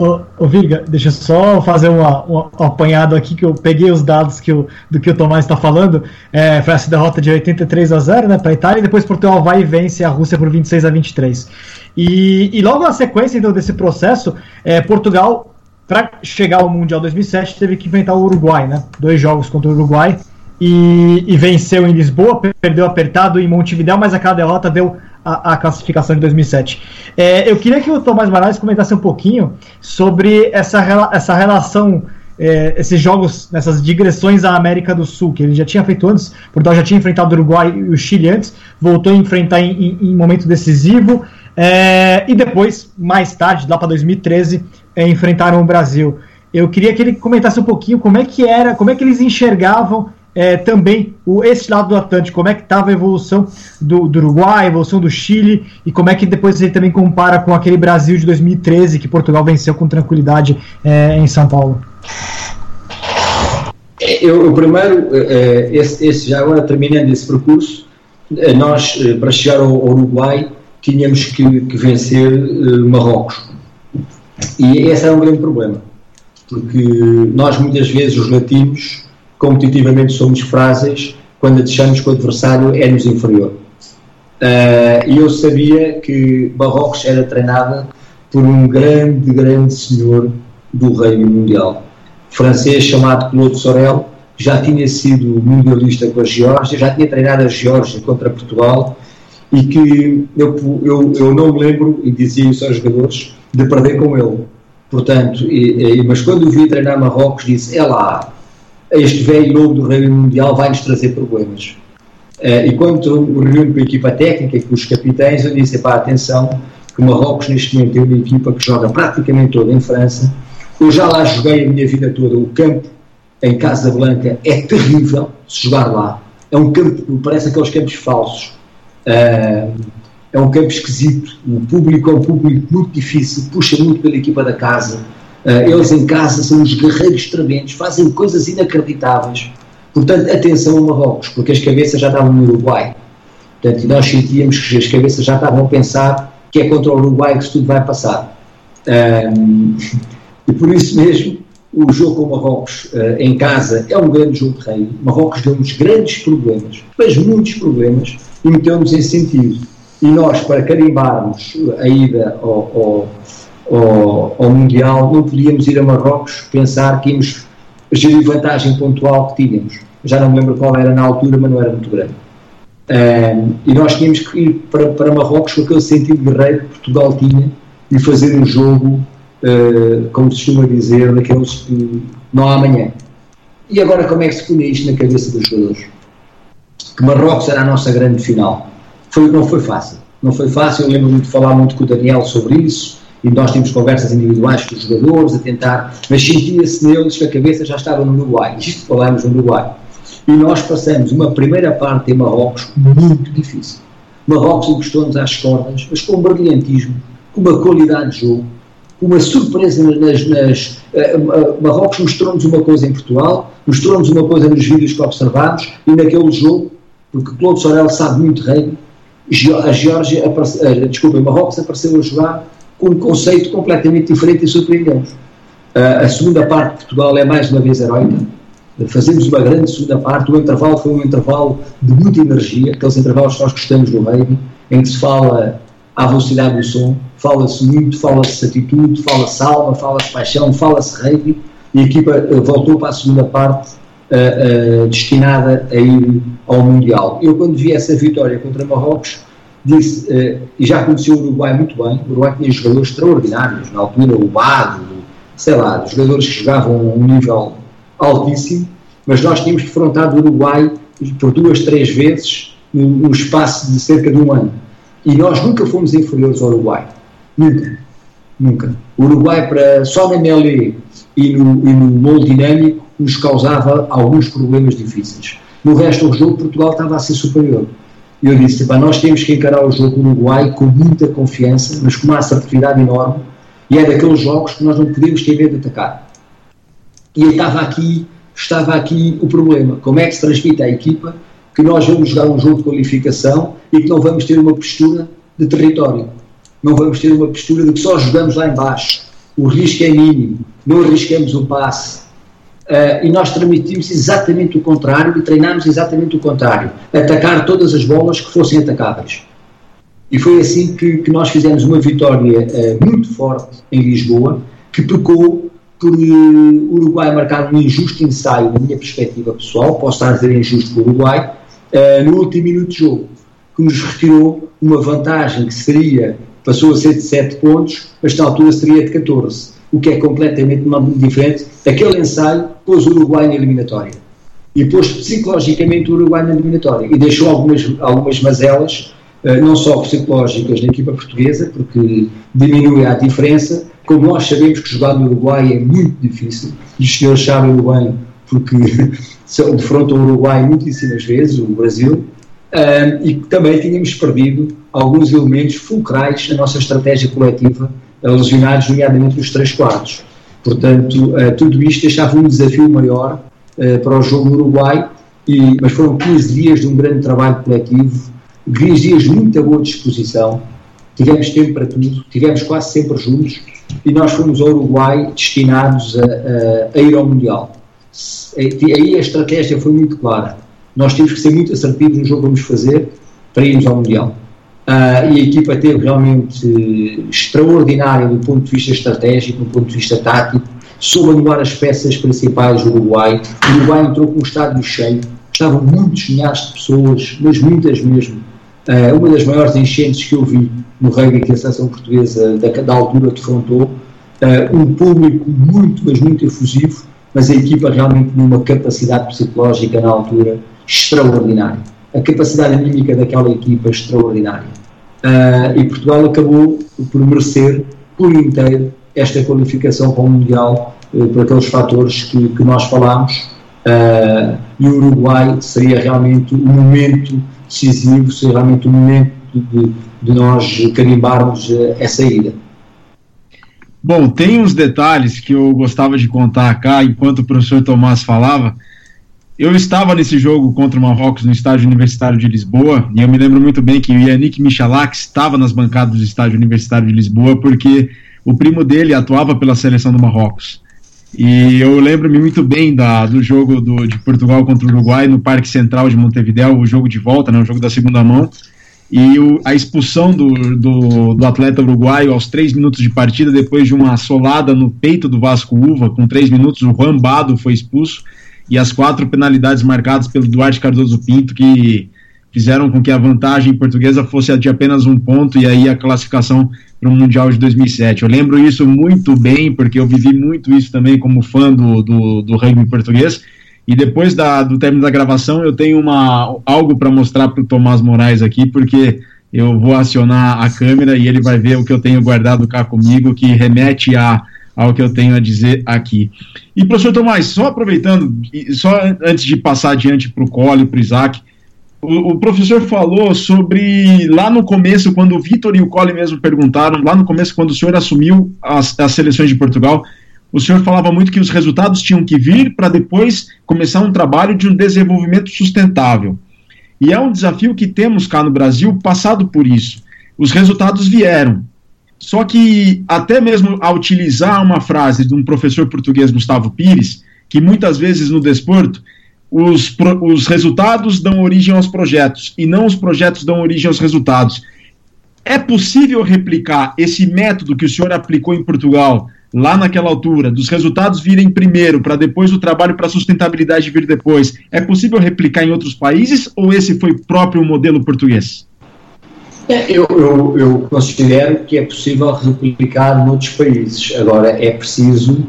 Ô, ô deixa eu só fazer uma, um apanhado aqui que eu peguei os dados que eu, do que o Tomás está falando. É, foi essa derrota de 83 a 0 né, para a Itália e depois Portugal vai e vence a Rússia por 26 a 23. E, e logo na sequência então, desse processo, é, Portugal, para chegar ao Mundial 2007, teve que enfrentar o Uruguai, né? Dois jogos contra o Uruguai e, e, venceu em Lisboa, perdeu apertado em Montevideo, mas aquela derrota deu a, a classificação de 2007. É, eu queria que o Tomás Moraes comentasse um pouquinho sobre essa, essa relação, é, esses jogos, essas digressões à América do Sul, que ele já tinha feito antes, Portugal já tinha enfrentado o Uruguai e o Chile antes, voltou a enfrentar em, em, em momento decisivo, é, e depois, mais tarde, lá para 2013, é, enfrentaram o Brasil. Eu queria que ele comentasse um pouquinho como é que era, como é que eles enxergavam é, também o, esse lado do Atlântico, como é que estava a evolução do, do, Uruguai, a evolução do Chile, e como é que depois ele também compara com aquele Brasil de 2013 que Portugal venceu com tranquilidade é, em São Paulo. É, eu, eu primeiro, é, esse, esse, já agora terminando esse percurso, é, nós para chegar ao, ao Uruguai tínhamos que, que vencer Marrocos. E esse era um grande problema, porque nós muitas vezes os latinos competitivamente somos frágeis quando deixamos que o adversário é-nos inferior. Uh, e eu sabia que Barrocos era treinada por um grande, grande senhor do reino mundial, francês chamado Claude Sorel, já tinha sido mundialista com a Geórgia, já tinha treinado a Geórgia contra Portugal e que eu, eu, eu não me lembro, e dizia isso aos jogadores, de perder com ele. Portanto, e, e, mas quando o vi treinar Marrocos, disse: é lá, este velho lobo do Reino Mundial vai nos trazer problemas. Uh, e quando reúno com a equipa técnica e com os capitães, eu disse: pá, atenção, que o Marrocos neste momento é uma equipa que joga praticamente toda em França. Eu já lá joguei a minha vida toda. O campo em Casa Blanca é terrível se jogar lá. É um campo, parece aqueles campos falsos. Uh, é um campo esquisito. O público é um público muito difícil, puxa muito pela equipa da casa. Uh, eles em casa são os guerreiros tremendos, fazem coisas inacreditáveis. Portanto, atenção a Marrocos, porque as cabeças já estavam no Uruguai. Portanto, nós sentíamos que as cabeças já estavam a pensar que é contra o Uruguai que tudo vai passar. Um, <laughs> e por isso mesmo, o jogo com Marrocos uh, em casa é um grande jogo de rei. Marrocos deu-nos grandes problemas, mas muitos problemas, e meteu-nos em sentido. E nós, para carimbarmos a ida ao, ao, ao, ao Mundial, não podíamos ir a Marrocos pensar que íamos gerir vantagem pontual que tínhamos. Já não me lembro qual era na altura, mas não era muito grande. Um, e nós tínhamos que ir para, para Marrocos com aquele sentido guerreiro que Portugal tinha e fazer um jogo, uh, como se costuma dizer, daqueles que não há amanhã. E agora como é que se punha isto na cabeça dos jogadores? Que Marrocos era a nossa grande final. Foi, não foi fácil. Não foi fácil, eu lembro-me de falar muito com o Daniel sobre isso, e nós tínhamos conversas individuais com os jogadores, a tentar, mas sentia-se neles que a cabeça já estava no Uruguai. Isto falamos no Uruguai. E nós passamos uma primeira parte em Marrocos muito difícil. Marrocos encostou-nos às cordas, mas com um brilhantismo, com uma qualidade de jogo, com uma surpresa nas. nas uh, Marrocos mostrou-nos uma coisa em Portugal, mostrou-nos uma coisa nos vídeos que observámos e naquele jogo, porque Claude Sorel sabe muito rei, a Geórgia, uh, desculpa, Marrocos apareceu a jogar um conceito completamente diferente e surpreendente. Uh, a segunda parte de Portugal é mais uma vez heroica fazemos uma grande segunda parte. O intervalo foi um intervalo de muita energia, aqueles intervalos que nós gostamos do rugby, em que se fala à velocidade do som, fala-se muito, fala-se atitude, fala-se alma, fala-se paixão, fala-se rugby, e a equipa uh, voltou para a segunda parte uh, uh, destinada a ir ao Mundial. Eu, quando vi essa vitória contra Marrocos, disse, e já conheci o Uruguai muito bem, o Uruguai tinha jogadores extraordinários, na altura o Bado, sei lá, jogadores que jogavam a um nível altíssimo, mas nós tínhamos defrontado o Uruguai por duas, três vezes no, espaço de cerca de um ano. E nós nunca fomos inferiores ao Uruguai. Nunca. Nunca. O Uruguai, para, só na MLE e no, e no molde dinâmico, nos causava alguns problemas difíceis. No resto do jogo, Portugal estava a ser superior. E eu disse: nós temos que encarar o jogo no Uruguai com muita confiança, mas com uma assertividade enorme. E é daqueles jogos que nós não podemos ter medo de atacar. E estava aqui, estava aqui o problema. Como é que se transmite à equipa que nós vamos jogar um jogo de qualificação e que não vamos ter uma postura de território? Não vamos ter uma postura de que só jogamos lá embaixo. O risco é mínimo, não arriscamos o passe. Uh, e nós transmitimos exatamente o contrário e treinámos exatamente o contrário. Atacar todas as bolas que fossem atacáveis. E foi assim que, que nós fizemos uma vitória uh, muito forte em Lisboa, que pecou por o Uruguai marcar um injusto ensaio, na minha perspectiva pessoal, posso estar a dizer injusto para o Uruguai, uh, no último minuto de jogo, que nos retirou uma vantagem que seria, passou a ser de 7 pontos, mas na altura seria de 14, o que é completamente diferente. Aquele ensaio pôs o Uruguai na eliminatória. E pôs psicologicamente o Uruguai na eliminatória. E deixou algumas, algumas mazelas, uh, não só psicológicas na equipa portuguesa, porque diminui a diferença, como nós sabemos que jogar no Uruguai é muito difícil, e os senhores sabem bem, porque <laughs> defrontam o Uruguai muitíssimas vezes, o Brasil, um, e também tínhamos perdido alguns elementos fulcrais na nossa estratégia coletiva, lesionados nomeadamente nos três quartos. Portanto, uh, tudo isto deixava um desafio maior uh, para o jogo no Uruguai, e, mas foram 15 dias de um grande trabalho coletivo, 15 dias de muita boa disposição, tivemos tempo para tudo, tivemos quase sempre juntos, e nós fomos ao Uruguai destinados a, a, a ir ao Mundial. Aí a estratégia foi muito clara. Nós temos que ser muito assertivos no jogo que vamos fazer para irmos ao Mundial. Uh, e a equipa teve realmente extraordinária do ponto de vista estratégico, do ponto de vista tático, soube anular as peças principais do Uruguai. O Uruguai entrou com um estádio cheio, estavam muitos milhares de pessoas, mas muitas mesmo. Uh, uma das maiores enchentes que eu vi no rugby que a seleção portuguesa da, da altura defrontou. Uh, um público muito, mas muito efusivo, mas a equipa realmente tinha uma capacidade psicológica na altura extraordinária a capacidade anímica daquela equipa extraordinária. Uh, e Portugal acabou por merecer por inteiro esta qualificação para o Mundial uh, por aqueles fatores que, que nós falámos. Uh, e o Uruguai seria realmente o um momento decisivo, seria realmente o um momento de, de nós carimbarmos essa ida. Bom, tem uns detalhes que eu gostava de contar cá enquanto o professor Tomás falava eu estava nesse jogo contra o Marrocos no estádio universitário de Lisboa, e eu me lembro muito bem que o Yannick Michalak estava nas bancadas do estádio universitário de Lisboa, porque o primo dele atuava pela seleção do Marrocos. E eu lembro-me muito bem da, do jogo do, de Portugal contra o Uruguai no Parque Central de Montevideo, o jogo de volta, né, o jogo da segunda mão, e o, a expulsão do, do, do, atleta uruguaio aos três minutos de partida, depois de uma solada no peito do Vasco Uva, com três minutos, o Juan Bado foi expulso e as quatro penalidades marcadas pelo Duarte Cardoso Pinto, que fizeram com que a vantagem portuguesa fosse de apenas um ponto e aí a classificação para o Mundial de 2007. Eu lembro isso muito bem, porque eu vivi muito isso também como fã do, do, do rugby português. E depois da, do término da gravação, eu tenho uma, algo para mostrar para o Tomás Moraes aqui, porque eu vou acionar a câmera e ele vai ver o que eu tenho guardado cá comigo, que remete a ao que eu tenho a dizer aqui. E, professor Tomás, só aproveitando, só antes de passar adiante para o Cole, para o Isaac, o, o, professor falou sobre, lá no começo, quando o Vitor e o Cole mesmo perguntaram, lá no começo, quando o senhor assumiu as, as seleções de Portugal, o senhor falava muito que os resultados tinham que vir para depois começar um trabalho de um desenvolvimento sustentável. E é um desafio que temos cá no Brasil passado por isso. Os resultados vieram, só que, até mesmo a utilizar uma frase de um professor português, Gustavo Pires, que muitas vezes no desporto, os, os resultados dão origem aos projetos e não os projetos dão origem aos resultados. É possível replicar esse método que o senhor aplicou em Portugal, lá naquela altura, dos resultados virem primeiro, para depois o trabalho para sustentabilidade vir depois? É possível replicar em outros países ou esse foi próprio modelo português? Eu, eu, eu, considero que é possível replicar noutros países. Agora, é preciso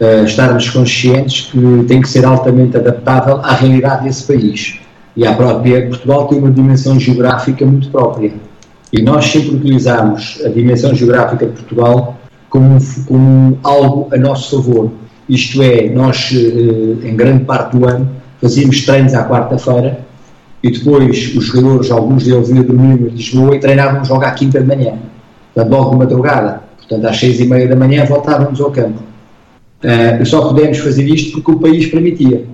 uh, estarmos conscientes que tem que ser altamente adaptável à realidade desse país. E a própria Portugal tem uma dimensão geográfica muito própria. E nós sempre utilizamos a dimensão geográfica de Portugal como, como algo a nosso favor. Isto é, nós, uh, em grande parte do ano, fazíamos treinos à quarta-feira e depois os jogadores, alguns deles iam dormir em Lisboa e treinavam logo à quinta de manhã, portanto logo de madrugada, portanto às seis e meia da manhã voltávamos ao campo. Uh, só pudemos fazer isto porque o país permitia.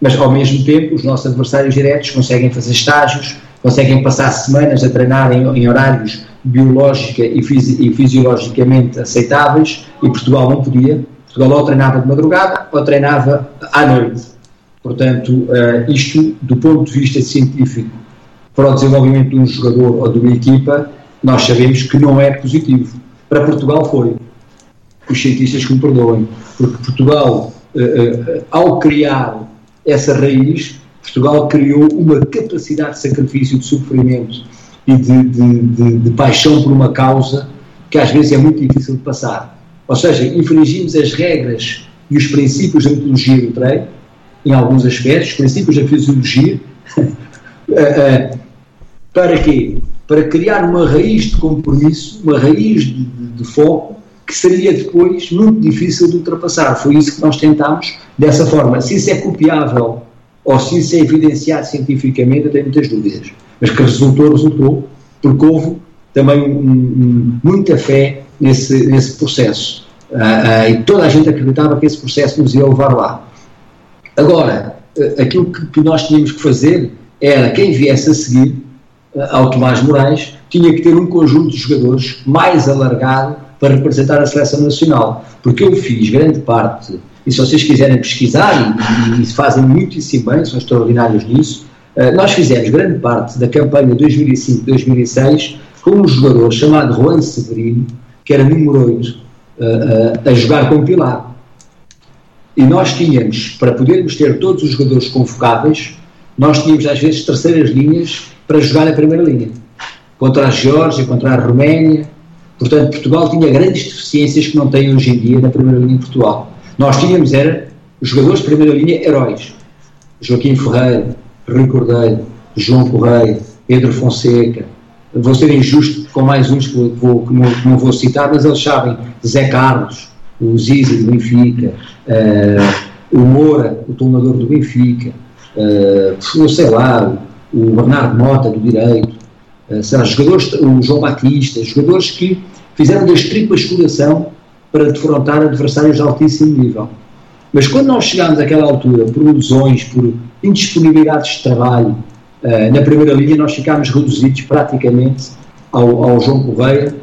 Mas ao mesmo tempo os nossos adversários diretos conseguem fazer estágios, conseguem passar semanas a treinar em, em horários biológica e, fisi e fisiologicamente aceitáveis e Portugal não podia. Portugal ou treinava de madrugada ou treinava à noite. Portanto, uh, isto, do ponto de vista científico, para o desenvolvimento de um jogador ou de uma equipa, nós sabemos que não é positivo. Para Portugal foi. Os cientistas que me perdoem. Porque Portugal, uh, uh, ao criar essa raiz, Portugal criou uma capacidade de sacrifício, de sofrimento e de, de, de, de paixão por uma causa que às vezes é muito difícil de passar. Ou seja, infringimos as regras e os princípios da metodologia do treino, em alguns aspectos, princípios da fisiologia, <laughs> eh, eh, para quê? Para criar uma raiz de compromisso, uma raiz de, de, de, foco, que seria depois muito difícil de ultrapassar. Foi isso que nós tentámos dessa forma. Se isso é copiável ou se isso é evidenciado cientificamente, eu tenho muitas dúvidas. Mas que resultou, resultou, porque houve também um, um, muita fé nesse, nesse processo. Uh, uh, e toda a gente acreditava que esse processo nos ia levar lá. Agora, eh, aquilo que, nós tínhamos que fazer era quem viesse a seguir eh, ao Tomás Moraes tinha que ter um conjunto de jogadores mais alargado para representar a seleção nacional. Porque eu fiz grande parte, e se vocês quiserem pesquisar, e, e fazem muitíssimo bem, são extraordinários nisso, Uh, nós fizemos grande parte da campanha 2005-2006 com um jogador chamado Juan Severino, que era número 8, uh, uh, a jogar com Pilar. E nós tínhamos, para podermos ter todos os jogadores convocáveis, nós tínhamos às vezes terceiras linhas para jogar na primeira linha. Contra a Geórgia, contra a Roménia. Portanto, Portugal tinha grandes deficiências que não tem hoje em dia na primeira linha de Portugal. Nós tínhamos, era, jogadores de primeira linha, heróis. Joaquim Ferreira, Rui Cordeiro, João Correia, Pedro Fonseca. Vou ser injusto com mais uns que, vou, que, não, que não vou citar, mas eles sabem. Zé Carlos, o Zizi do Benfica, uh, o Moura, o treinador do Benfica, uh, sei lá, o Bernardo Mota do Direito, uh, sei lá, jogadores, o João Batista, jogadores que fizeram das tripas coração para defrontar adversários de altíssimo nível. Mas quando nós chegámos àquela altura, por lesões, por indisponibilidades de trabalho, uh, na primeira linha nós ficámos reduzidos praticamente ao, ao João Correia,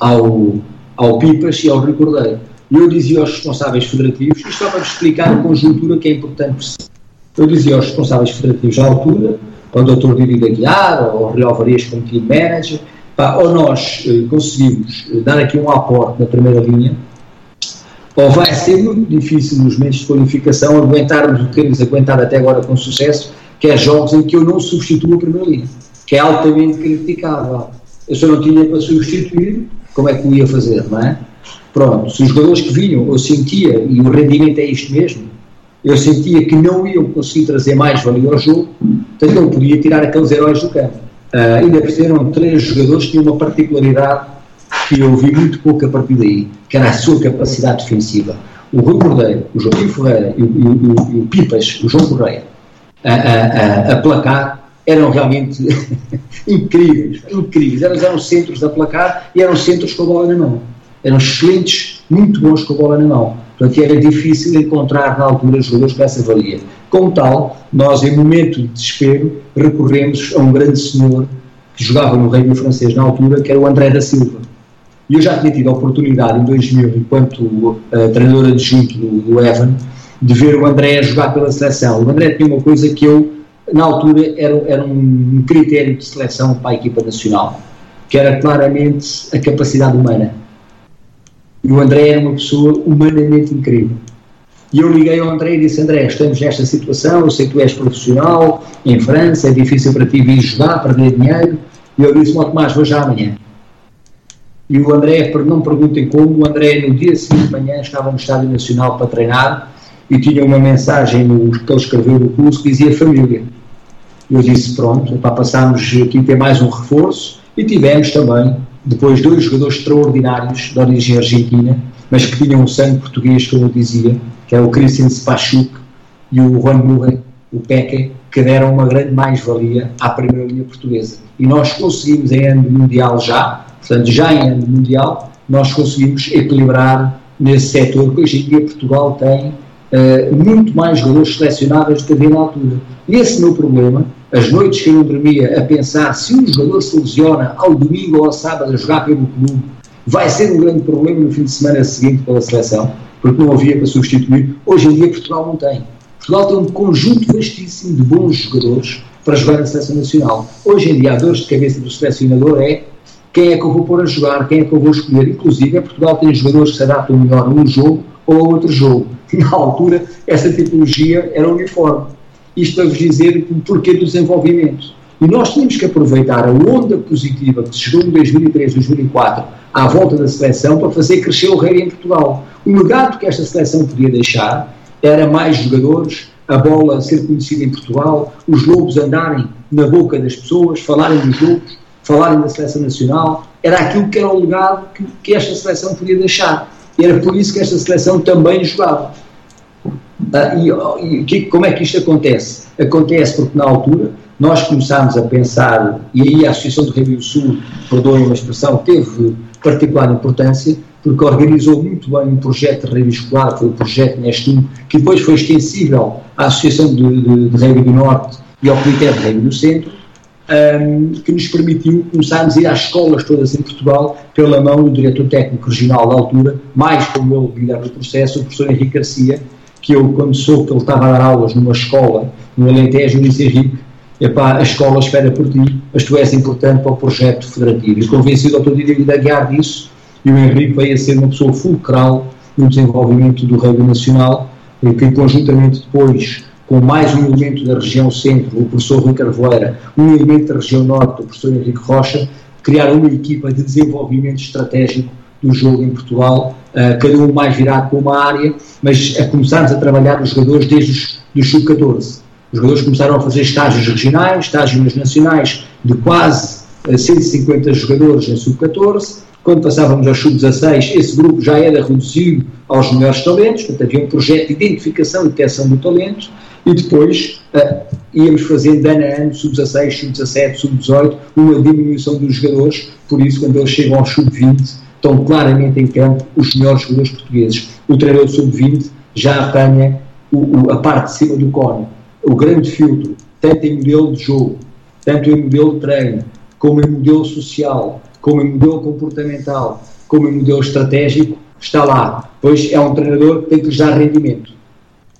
ao, ao Pipas e ao Rui Cordeiro. E eu dizia aos responsáveis federativos, isto só para explicar a conjuntura que é importante perceber. Eu dizia aos responsáveis federativos à altura, ao Dr. Didi Aguiar, ao Real Varias como team manager, pá, ou nós eh, conseguimos eh, dar aqui um aporte na primeira linha, ou vai ser muito difícil nos momentos de qualificação aguentarmos o que temos aguentado até agora com sucesso, que é jogos em que eu não substituo a primeira linha, que é altamente criticável. Eu só não tinha para substituir, como é que o ia fazer, não é? Pronto, se os jogadores que vinham, eu sentia, e o rendimento é isto mesmo, eu sentia que não iam conseguir trazer mais valia ao jogo, portanto eu podia tirar aqueles heróis do campo. Uh, ainda perceberam três jogadores que tinham uma particularidade que eu vi muito pouco a partir daí, que era a sua capacidade defensiva. O Rui Cordeiro, o Joaquim Ferreira e o, o, o, o Pipas, o João Correia, a, a, a, placar, eram realmente <laughs> incríveis, incríveis. Eram, centros a placar e eram centros com a bola na mão. Eram excelentes, muito bons com a bola na mão. Portanto, era difícil encontrar na altura jogadores com essa valia. Como tal, nós, em momento de desespero, recorremos a um grande senhor que jogava no Reino Francês na altura, que era o André da Silva. E eu já tinha tido a oportunidade, em 2000, enquanto uh, treinador adjunto do, do Evan, de ver o André jogar pela seleção. O André tinha uma coisa que eu, na altura, era, era um critério de seleção para a equipa nacional, que era claramente a capacidade humana. E o André era uma pessoa humanamente incrível. E eu liguei ao André e disse: André, estamos nesta situação, eu sei que tu és profissional, em França, é difícil para ti vir jogar, perder dinheiro. E eu disse: Ó Tomás, vou já amanhã. E o André, não me perguntem como, o André no dia seguinte de manhã estava no Estádio Nacional para treinar e tinha uma mensagem no, que ele escreveu no curso que dizia família. Eu disse, pronto, para passarmos aqui ter mais um reforço e tivemos também, depois, dois jogadores extraordinários de origem argentina, mas que tinham o sangue português, como eu dizia, que é o Christian Spachuk e o Juan Murray, o Peque, que deram uma grande mais-valia à primeira linha portuguesa. E nós conseguimos, em ano mundial já, Portanto, já em ano mundial, nós conseguimos equilibrar nesse setor que hoje em dia Portugal tem uh, muito mais jogadores selecionáveis do que havia na altura. E esse meu problema, as noites que eu dormia a pensar se um jogador se lesiona ao domingo ou ao sábado a jogar pelo clube, vai ser um grande problema no fim de semana seguinte pela seleção, porque não havia para substituir. Hoje em dia Portugal não tem. Portugal tem um conjunto vastíssimo de bons jogadores para jogar na seleção nacional. Hoje em dia a dor de cabeça do selecionador é quem é que eu vou pôr a jogar, quem é que eu vou escolher. Inclusive, Portugal tem jogadores que se adaptam melhor a um jogo ou a outro jogo. E <laughs> na altura, essa tipologia era uniforme. Isto para vos dizer o porquê do desenvolvimento. E nós tínhamos que aproveitar a onda positiva que se chegou em 2003, 2004, à volta da seleção, para fazer crescer o rei em Portugal. O legado que esta seleção podia deixar era mais jogadores, a bola ser conhecida em Portugal, os lobos andarem na boca das pessoas, falarem dos lobos, falarem da seleção nacional, era aquilo que era o legado que, que esta seleção podia deixar. E era por isso que esta seleção também jogava. Ah, e, e que, como é que isto acontece? Acontece porque na altura nós começámos a pensar, e aí a Associação do Rio do Sul, perdoem uma expressão, teve particular importância, porque organizou muito bem um projeto de rede escolar, foi o projeto Nestum, que depois foi extensível à Associação de, de, de do Norte e ao Comitê de Rede do Centro, um, que nos permitiu começarmos a ir às escolas todas em Portugal, pela mão do diretor técnico regional da altura, mais como ele lidar no processo, o professor Henrique Garcia, que eu, quando soube que ele estava a dar aulas numa escola no Alentejo, eu disse Henrique, epá, a escola espera por ti, mas tu és importante para o projeto federativo. E convencido ao todo de guiar disso, e o Henrique veio a ser uma pessoa fulcral no desenvolvimento do rugby nacional, que conjuntamente depois com mais um elemento da região centro, o professor Rui Carvoeira, um elemento da região norte, o professor Henrique Rocha, criaram uma equipa de desenvolvimento estratégico do jogo em Portugal, uh, cada um mais virado para uma área, mas a começarmos a trabalhar os jogadores desde os dos sub-14. Os jogadores começaram a fazer estágios regionais, estágios nacionais de quase 150 eh, jogadores em sub-14. Quando passávamos aos sub-16, esse grupo já era reduzido aos melhores talentos, portanto havia um projeto de identificação e detecção do talento, e depois uh, íamos fazendo ano a ano, sub-16, sub-17, sub-18, uma diminuição dos jogadores, por isso quando eles chegam ao sub-20, estão claramente em campo os melhores jogadores portugueses. O treinador sub-20 já apanha o, o, a parte de cima do cone, o grande filtro, tanto em modelo de jogo, tanto em modelo de treino, como em modelo social, como em modelo comportamental, como em modelo estratégico, está lá. Pois é um treinador que tem que lhes dar rendimento.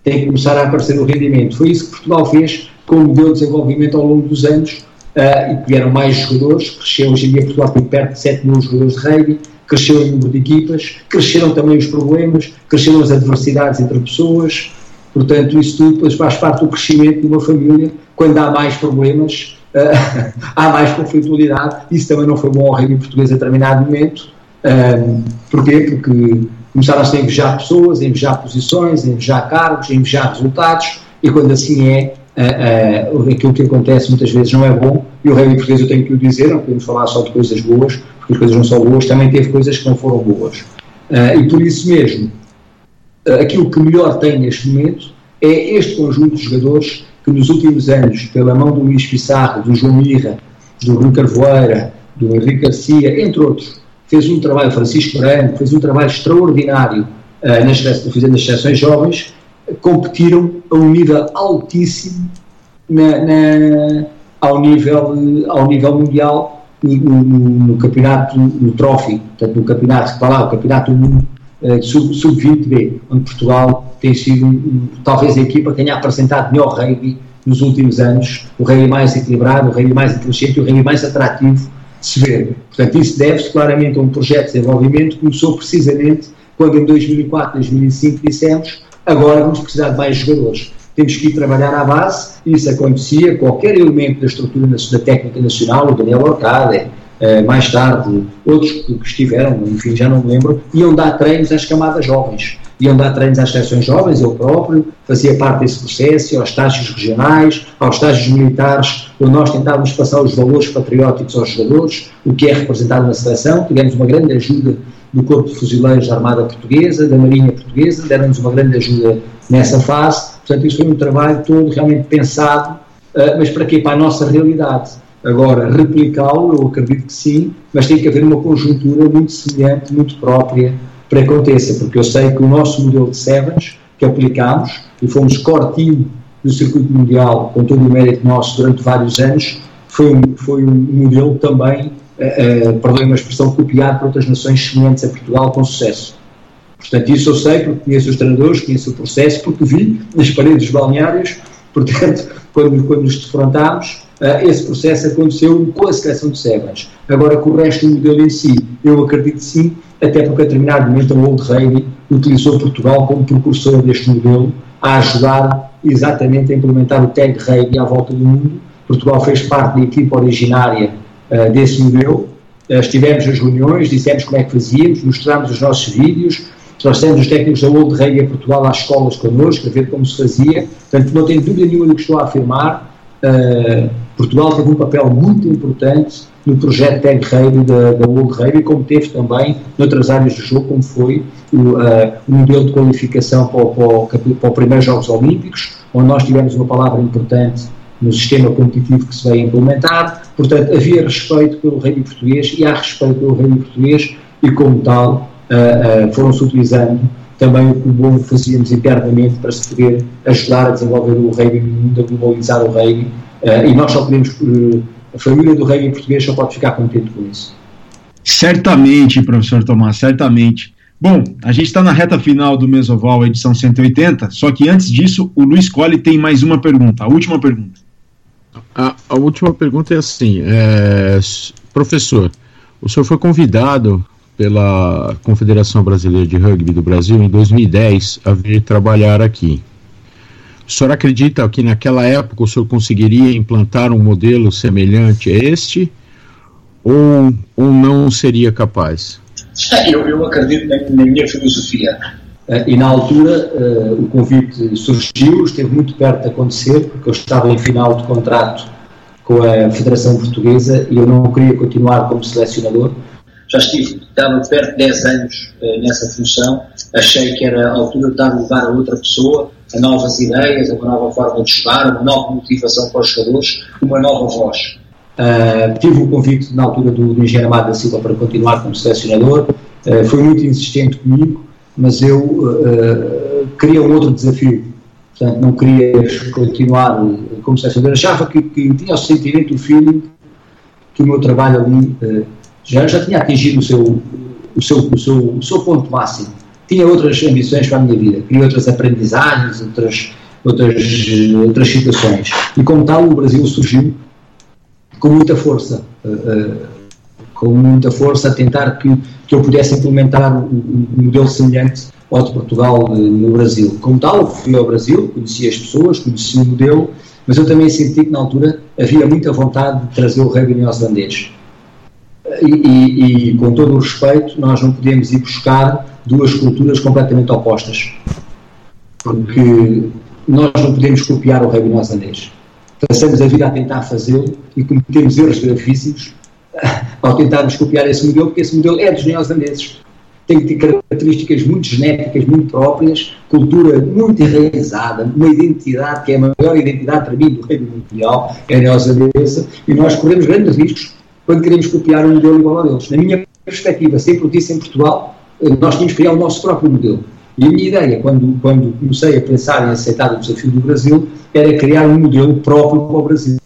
Tem que começar a aparecer o rendimento. Foi isso que Portugal fez com o modelo de desenvolvimento ao longo dos anos uh, e vieram mais jogadores. Cresceu hoje em dia Portugal tem perto de 7 mil jogadores de rugby, cresceu o número de equipas, cresceram também os problemas, cresceram as adversidades entre pessoas. Portanto, isso tudo faz parte do crescimento de uma família. Quando há mais problemas, uh, <laughs> há mais conflitualidade. Isso também não foi bom ao rugby português a determinado momento. Um, porquê? Porque começaram a invejar pessoas, a invejar posições, a invejar cargos, a invejar resultados, e quando assim é, uh, uh, aquilo que acontece muitas vezes não é bom, o rugby português eu tenho que o dizer, não podemos falar só de coisas boas, porque as coisas não são boas, também teve coisas que não foram boas. Uh, e por isso mesmo, aquilo que melhor tem neste momento é este conjunto de jogadores que nos últimos anos, pela mão do Luís Pissarro, do João Mirra, do Rui Carvoeira, do Henrique Garcia, entre outros, fez um trabalho, Francisco Moreira, fez um trabalho extraordinário uh, nas, fazendo as seleções jovens, competiram a um nível altíssimo na, na, ao, nível, ao nível mundial no, no, campeonato, no trophy, portanto no campeonato, está lá, o campeonato mundo uh, sub-20B, onde Portugal tem sido talvez a equipa que tenha apresentado melhor rugby nos últimos anos, o rugby mais equilibrado, o rugby mais inteligente, o rugby mais atrativo de se ver. Portanto, isso deve-se claramente a um projeto de desenvolvimento que começou precisamente quando em 2004, 2005 dissemos agora vamos precisar de mais jogadores. Temos que ir trabalhar à base, isso acontecia, qualquer elemento da estrutura da técnica nacional, o Daniel Orcade, eh, mais tarde, outros que estiveram, enfim, já não me lembro, iam dar treinos às camadas jovens. Iam dar treinos às seções jovens, eu próprio, fazia parte desse processo, aos estágios regionais, aos estágios militares, onde nós tentávamos passar os valores patrióticos aos jogadores, o que é representado na seleção, tivemos uma grande ajuda do Corpo de Fuzileiros da Armada Portuguesa, da Marinha Portuguesa, deram-nos uma grande ajuda nessa fase, portanto isso foi um trabalho todo realmente pensado, uh, mas para quê? Para a nossa realidade. Agora, replicá-lo, eu acredito que sim, mas tem que haver uma conjuntura muito semelhante, muito própria para que aconteça, porque eu sei que o nosso modelo de Sevens, que aplicámos, e fomos cortinho do circuito mundial, com todo o mérito nosso durante vários anos, foi um, foi um modelo também, uh, uh, perdoem uma expressão, copiado por outras nações semelhantes a Portugal com sucesso. Portanto, isso eu sei porque conheço os treinadores, conheço o processo, porque vi nas paredes dos balneários, <laughs> portanto, quando, quando nos defrontámos, uh, esse processo aconteceu com a seleção de Sevens. Agora, com o resto do modelo em si, eu acredito sim até porque a determinado momento a Old Rugby utilizou Portugal como precursor deste modelo a ajudar exatamente a implementar o Tag Rugby à volta do mundo. Portugal fez parte da equipa originária uh, desse modelo. Uh, estivemos nas reuniões, dissemos como é que fazíamos, mostramos os nossos vídeos, trouxemos os técnicos da Old Rugby a Portugal às escolas connosco, a ver como se fazia. Portanto, não tenho dúvida nenhuma do que estou a afirmar. Uh, Portugal teve um papel muito importante no projeto Tag Rugby da, da World Rugby, como teve também noutras áreas do jogo, como foi o, uh, o modelo de qualificação para, para, para, os primeiros Jogos Olímpicos, onde nós tivemos uma palavra importante no sistema competitivo que se veio implementar. Portanto, havia respeito pelo rugby português e há respeito pelo rugby português e, como tal, uh, foram-se utilizando também o que bom fazíamos internamente para se poder ajudar a desenvolver o rugby no mundo, a globalizar o rugby. e nós só podemos a família do reggae português só pode ficar contente com isso. Certamente, professor Tomás, certamente. Bom, a gente está na reta final do Mesoval, edição 180, só que antes disso, o Luiz Colli tem mais uma pergunta, a última pergunta. a, a, última pergunta é assim, é, professor, o senhor foi convidado pela Confederação Brasileira de Rugby do Brasil em 2010 a vir trabalhar aqui. O senhor acredita que naquela época o senhor conseguiria implantar um modelo semelhante a este ou, ou não seria capaz? <laughs> Eu, eu acredito na, na minha filosofia. Uh, e na altura uh, o convite surgiu, esteve muito perto de acontecer, porque eu estava em final de contrato com a Federação Portuguesa e eu não queria continuar como selecionador. Já estive, estava perto de 10 anos uh, nessa função, achei que era a altura de dar lugar a outra pessoa, a novas ideias, a uma nova forma de jogar, uma nova motivação para os jogadores, uma nova voz. Uh, tive o convite na altura do, do engenheiro Amado da Silva para continuar como selecionador, uh, foi muito insistente comigo, mas eu uh, queria um outro desafio, portanto não queria continuar como selecionador, achava que, que tinha o sentimento, o feeling, que o meu trabalho ali já, já tinha atingido o seu, o, seu, o, seu, o seu ponto máximo tinha outras ambições para a minha vida, queria outras aprendizagens, outras, outras, outras situações. E como tal, o Brasil surgiu com muita força, uh, uh, com muita força a tentar que, que eu pudesse implementar um, um modelo semelhante ao de Portugal uh, no Brasil. Como tal, fui ao Brasil, conheci as pessoas, conheci o modelo, mas eu também senti que na altura havia muita vontade de trazer o rugby neozelandês. E, e, e, com todo o respeito, nós não podemos ir buscar duas culturas completamente opostas. Porque nós não podemos copiar o rugby neozelandês. Passamos a vida a tentar fazê-lo e cometemos erros gravíssimos <laughs> ao tentarmos copiar esse modelo, porque esse modelo é dos neozelandeses. Tem características muito genéticas, muito próprias, cultura muito enraizada, uma identidade que é a maior identidade para mim do reino mundial, é a neozelandesa, e nós corremos grandes riscos quando queremos copiar um modelo igual a deles. Na minha perspectiva, sempre o disse em Portugal, eh, nós tínhamos que criar o nosso próprio modelo. E a minha ideia, quando, quando comecei a pensar em aceitar o desafio do Brasil, era criar um modelo próprio para o Brasil.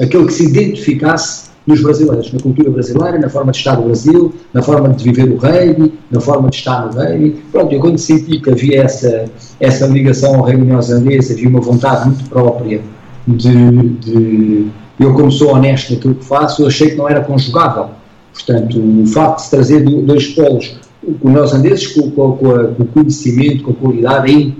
Aquele que se identificasse nos brasileiros, na cultura brasileira, na forma de estar no Brasil, na forma de viver o rugby, na forma de estar no rugby. Pronto, eu quando senti que havia essa, essa ligação ao rugby neozelandês, havia uma vontade muito própria de, de eu, como sou honesto naquilo que faço, eu achei que não era conjugável. Portanto, o facto de se trazer dois polos, os neozelandeses com, com, com, com, o conhecimento, com a qualidade, aí,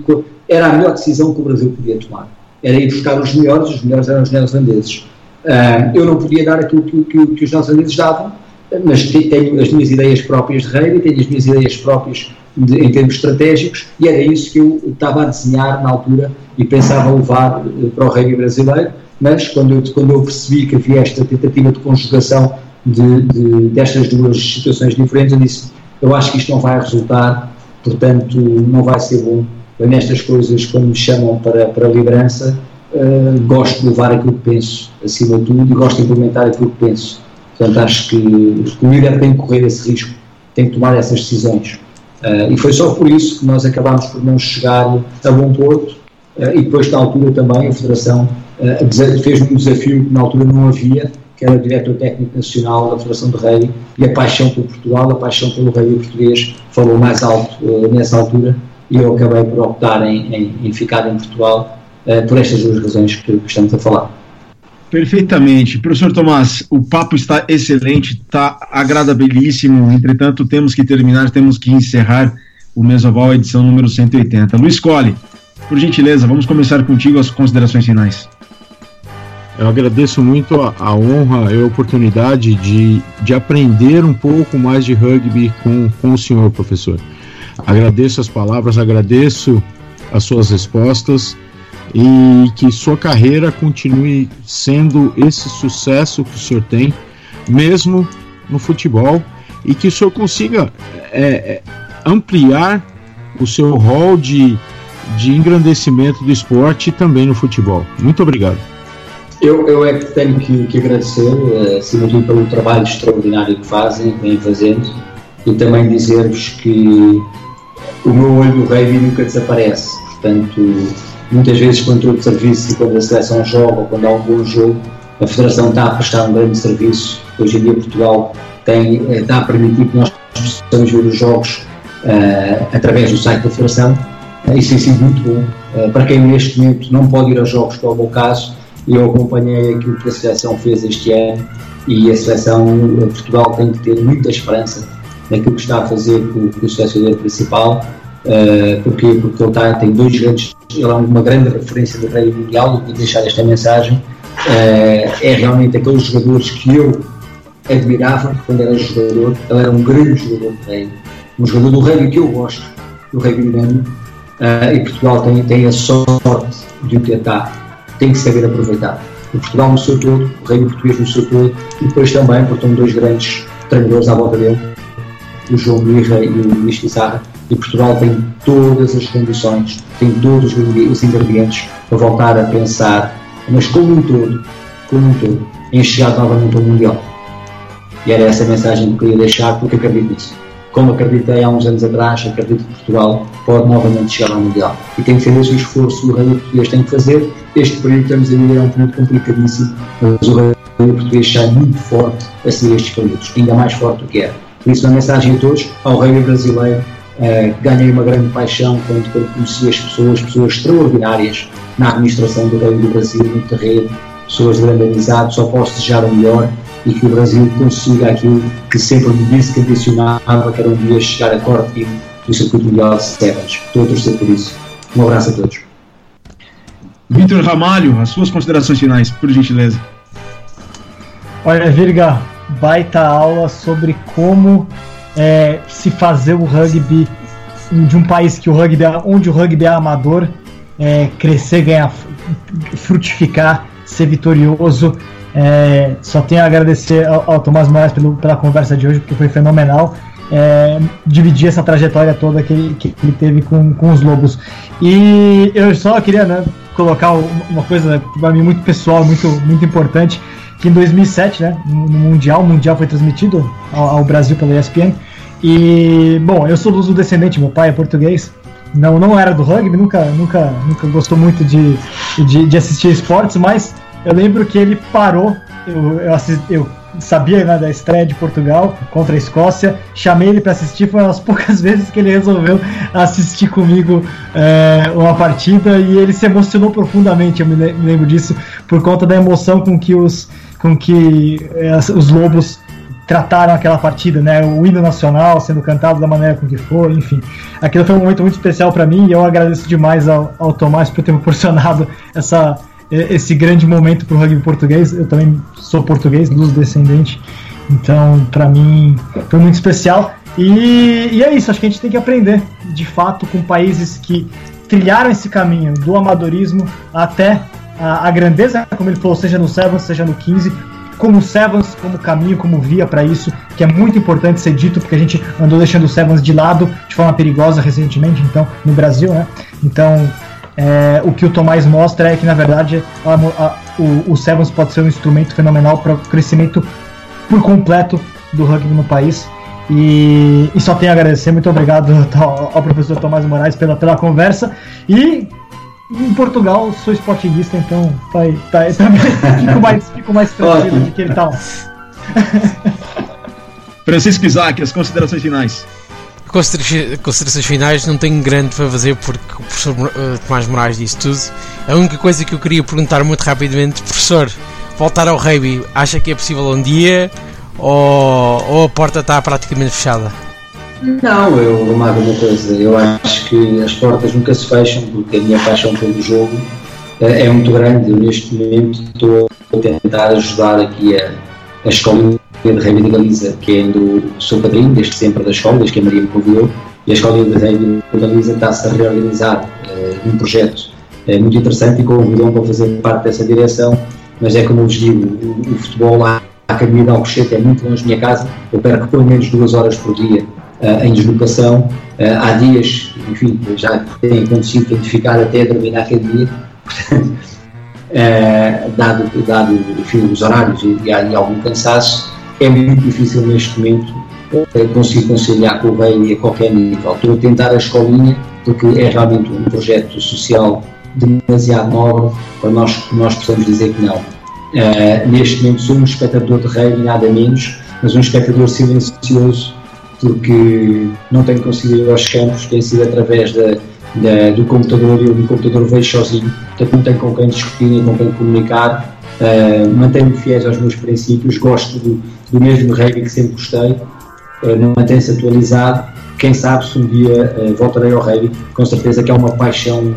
era a melhor decisão que o Brasil podia tomar. Era ir buscar os melhores, os melhores eram os neozelandeses. Uh, eu não podia dar aquilo que, que, que os neozelandeses davam, mas tenho as minhas ideias próprias de rei, tenho as minhas ideias próprias de, em termos estratégicos, e era isso que eu estava a desenhar na altura e pensava levar eh, para o rei brasileiro mas quando eu, quando eu percebi que havia esta tentativa de conjugação de, de, destas duas situações diferentes, eu disse, eu acho que isto não vai resultar, portanto não vai ser bom. Eu, nestas coisas, quando me chamam para, para a liderança, uh, gosto de levar aquilo que penso, acima de tudo, e gosto de implementar aquilo que penso. Portanto, acho que o líder tem que correr esse risco, tem que tomar essas decisões. Uh, e foi só por isso que nós acabámos por não chegar a bom porto, uh, e depois, na altura também, a Federação uh, fez um desafio que na altura não havia, que era o diretor técnico nacional da Federação de Rei, e a paixão por Portugal, a paixão pelo rei português falou mais alto nessa altura, e eu acabei por optar em, em, em ficar em Portugal por estas duas razões que, que estamos a falar. Perfeitamente. Professor Tomás, o papo está excelente, está agradabilíssimo, entretanto temos que terminar, temos que encerrar o Mesoval edição número 180. Luiz Colli, por gentileza, vamos começar contigo as considerações finais. Eu agradeço muito a, a, honra e a oportunidade de, de aprender um pouco mais de rugby com, com o senhor, professor. Agradeço as palavras, agradeço as suas respostas e que sua carreira continue sendo esse sucesso que o senhor tem, mesmo no futebol, e que o senhor consiga é, é ampliar o seu rol de, de engrandecimento do esporte também no futebol. Muito obrigado. Eu, eu é que tenho que, que agradecer, uh, acima de tudo, pelo trabalho extraordinário que fazem, vêm fazendo, e também dizer-vos que o meu olho do rugby nunca desaparece. Portanto, muitas vezes, quando de serviço e quando a seleção joga ou quando há um bom jogo, a Federação está a prestar um grande serviço. Hoje em dia, Portugal tem, eh, está a permitir que nós possamos ver os jogos uh, através do site da Federação. Uh, isso tem sido muito bom. Uh, para quem neste momento não pode ir aos jogos, que é o meu caso, Eu acompanhei aquilo que a seleção fez este ano e a seleção, Portugal tem que ter muita esperança naquilo que está a fazer com, com o selecionador principal. Uh, porque, porque ele está, tem dois grandes, ele é uma grande referência do rei mundial, vou deixar esta mensagem. Uh, é realmente aqueles jogadores que eu admirava quando era jogador. Ele era um grande jogador de rei, um jogador do rei que eu gosto, do rei dinâmico. Uh, e Portugal tem, tem a sorte de o tentar, tem que saber aproveitar. O Portugal no seu todo, o reino português no seu todo, e depois também, porque estão dois grandes treinadores à volta dele, o João Mirra e o Luís Pizarra, e Portugal tem todas as condições, tem todos os ingredientes para voltar a pensar, mas como um todo, como um todo, em chegar novamente ao Mundial. E era essa a mensagem que eu queria deixar, porque acredito nisso. Como acreditei há uns anos atrás, acredito que Portugal pode novamente chegar ao Mundial. E tem que ser esse o esforço o rei português tem que fazer. Este período estamos a viver é um período complicadíssimo, mas o rei português sai muito forte a seguir estes períodos, ainda mais forte do que era. Por isso, a mensagem a todos, ao rei brasileiro, uh, ganhei uma grande paixão quando, quando conheci as pessoas, pessoas extraordinárias na administração do Reino do Brasil, no terreno, pessoas de grande amizade, só posso desejar o melhor e que o Brasil consiga aquilo que sempre me disse que ambicionava, que era um dia chegar a corte do circuito mundial de Sevens. Estou a torcer por isso. Um abraço a todos. Vitor Ramalho, as suas considerações finais, por gentileza. Olha, Virga, baita aula sobre como é, se fazer o rugby de um país que o rugby, é, onde o rugby é amador, é, crescer, ganhar, frutificar, ser vitorioso. É, só tenho a agradecer ao, ao Tomás Moraes pelo, pela conversa de hoje, porque foi fenomenal. É, dividir essa trajetória toda que ele, que ele teve com, com os Lobos. E eu só queria né, colocar uma coisa para mim muito pessoal, muito, muito importante que em 2007, né, no Mundial, o Mundial foi transmitido ao, ao Brasil pela ESPN. E, bom, eu sou do descendente, meu pai é português, não, não era do rugby, nunca, nunca, nunca gostou muito de, de, de assistir esportes, mas eu lembro que ele parou, eu, eu, assisti, eu sabia né, da estreia de Portugal contra a Escócia, chamei ele para assistir, foi umas <laughs> poucas vezes que ele resolveu assistir comigo é, uma partida. E ele se emocionou profundamente, eu me lembro disso, por conta da emoção com que os, com que é, os Lobos trataram aquela partida, né? O hino nacional sendo cantado da maneira com que foi, enfim. Aquilo foi um momento muito especial para mim e eu agradeço demais ao, ao Tomás por ter proporcionado <laughs> essa esse grande momento para o rugby português. Eu também sou português, luz descendente, então para mim foi muito especial. E, e, é isso, acho que a gente tem que aprender de fato com países que trilharam esse caminho do amadorismo até a, a grandeza, como ele falou, seja no Sevens, seja no 15, como Sevens, como caminho, como via para isso, que é muito importante ser dito, porque a gente andou deixando o Sevens de lado de forma perigosa recentemente, então, no Brasil, né? Então, é, o que o Tomás mostra é que, na verdade, a, a, o, o Sevens pode ser um instrumento fenomenal para o crescimento por completo do rugby no país. E, e, só tenho a agradecer. Muito obrigado ao, ao professor Tomás Moraes pela, pela conversa. E em Portugal sou esportinguista, então tá, tá, tá, <laughs> fico, mais, fico mais tranquilo de que ele tá. <laughs> Francisco Isaac, as considerações finais. Considerações finais não tenho grande para fazer porque o professor uh, Tomás Moraes disse tudo. A única coisa que eu queria perguntar muito rapidamente, professor, voltar ao rugby, acha que é possível um dia ou, ou a porta está praticamente fechada? Não, eu vou uma coisa. Eu acho que as portas nunca se fecham porque a minha paixão pelo jogo é, é muito grande. Eu, neste momento, estou a tentar ajudar aqui a, a escola de de Galiza, que é do sou padrinho desde sempre da escola, desde que a Maria me convidou, e a escola de de Galiza está-se a reorganizar uh, num projeto uh, muito interessante e convidou-me para fazer parte dessa direção, mas é como eu vos digo, o, o futebol lá, a Academia de Alcochete é muito longe da minha casa, eu perco pelo menos duas horas por dia uh, em deslocação, há dias, enfim, já tem acontecido que ficar até dormir na academia, portanto, dado, dado enfim, os horários e, e, e algum cansaço, é muito difícil neste momento eh, conseguir conciliar com o rei a qualquer nível. Estou a tentar a escolinha, porque é realmente um projeto social demasiado nobre para nós, nós possamos dizer que não. Uh, neste momento sou um espectador de rei, nada menos, mas um espectador silencioso, porque não tenho conseguido ir aos campos, tem sido através da, da, do computador e eu do computador vejo sozinho, portanto não tenho com quem discutir nem com quem comunicar, uh, mantenho-me fiéis aos meus princípios, gosto do, do mesmo rugby que sempre gostei, uh, mantenho-se atualizado, quem sabe se um dia uh, voltarei ao rugby, com certeza que é uma paixão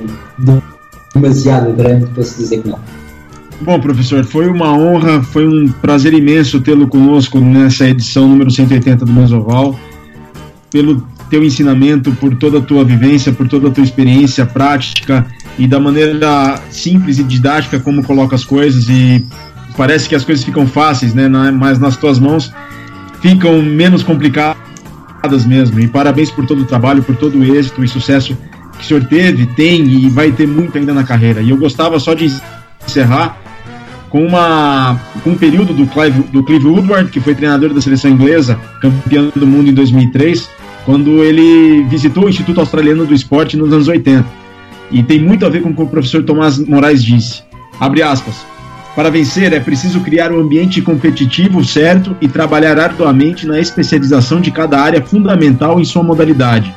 demasiado grande para se dizer que não. Bom, professor, foi uma honra, foi um prazer imenso tê-lo conosco nessa edição número 180 do Mesoval, pelo teu ensinamento, por toda a tua vivência, por toda a tua experiência prática e da maneira simples e didática como coloca as coisas e parece que as coisas ficam fáceis, né? Mas nas tuas mãos ficam menos complicadas mesmo. E parabéns por todo o trabalho, por todo o êxito e sucesso que o senhor teve, tem e vai ter muito ainda na carreira. E eu gostava só de encerrar com, uma, com um período do Clive, do Clive Woodward, que foi treinador da seleção inglesa, campeão do mundo em 2003, quando ele visitou o Instituto Australiano do Esporte nos anos 80. E tem muito a ver com o que o professor Tomás Moraes disse. Abre aspas. Para vencer é preciso criar um ambiente competitivo certo e trabalhar arduamente na especialização de cada área fundamental em sua modalidade.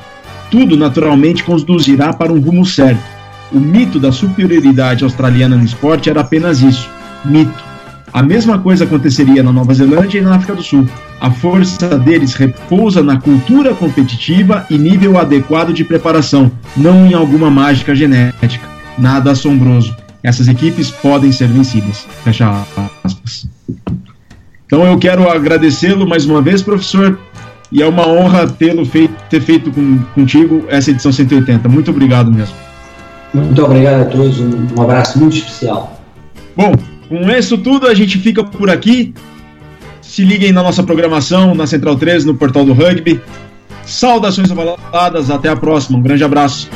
Tudo naturalmente conduzirá para um rumo certo. O mito da superioridade australiana no esporte era apenas isso mito. A mesma coisa aconteceria na Nova Zelândia e na África do Sul. A força deles repousa na cultura competitiva e nível adequado de preparação, não em alguma mágica genética. Nada assombroso. Essas equipes podem ser vencidas. Fecha aspas. Então eu quero agradecê-lo mais uma vez, professor, e é uma honra tê-lo feito, ter feito com, contigo essa edição 180. Muito obrigado mesmo. Muito obrigado a todos, um, um abraço muito especial. Bom, com isso tudo, a gente fica por aqui. Se liguem na nossa programação na Central 13, no portal do Rugby. Saudações avaladas, até a próxima. Um grande abraço.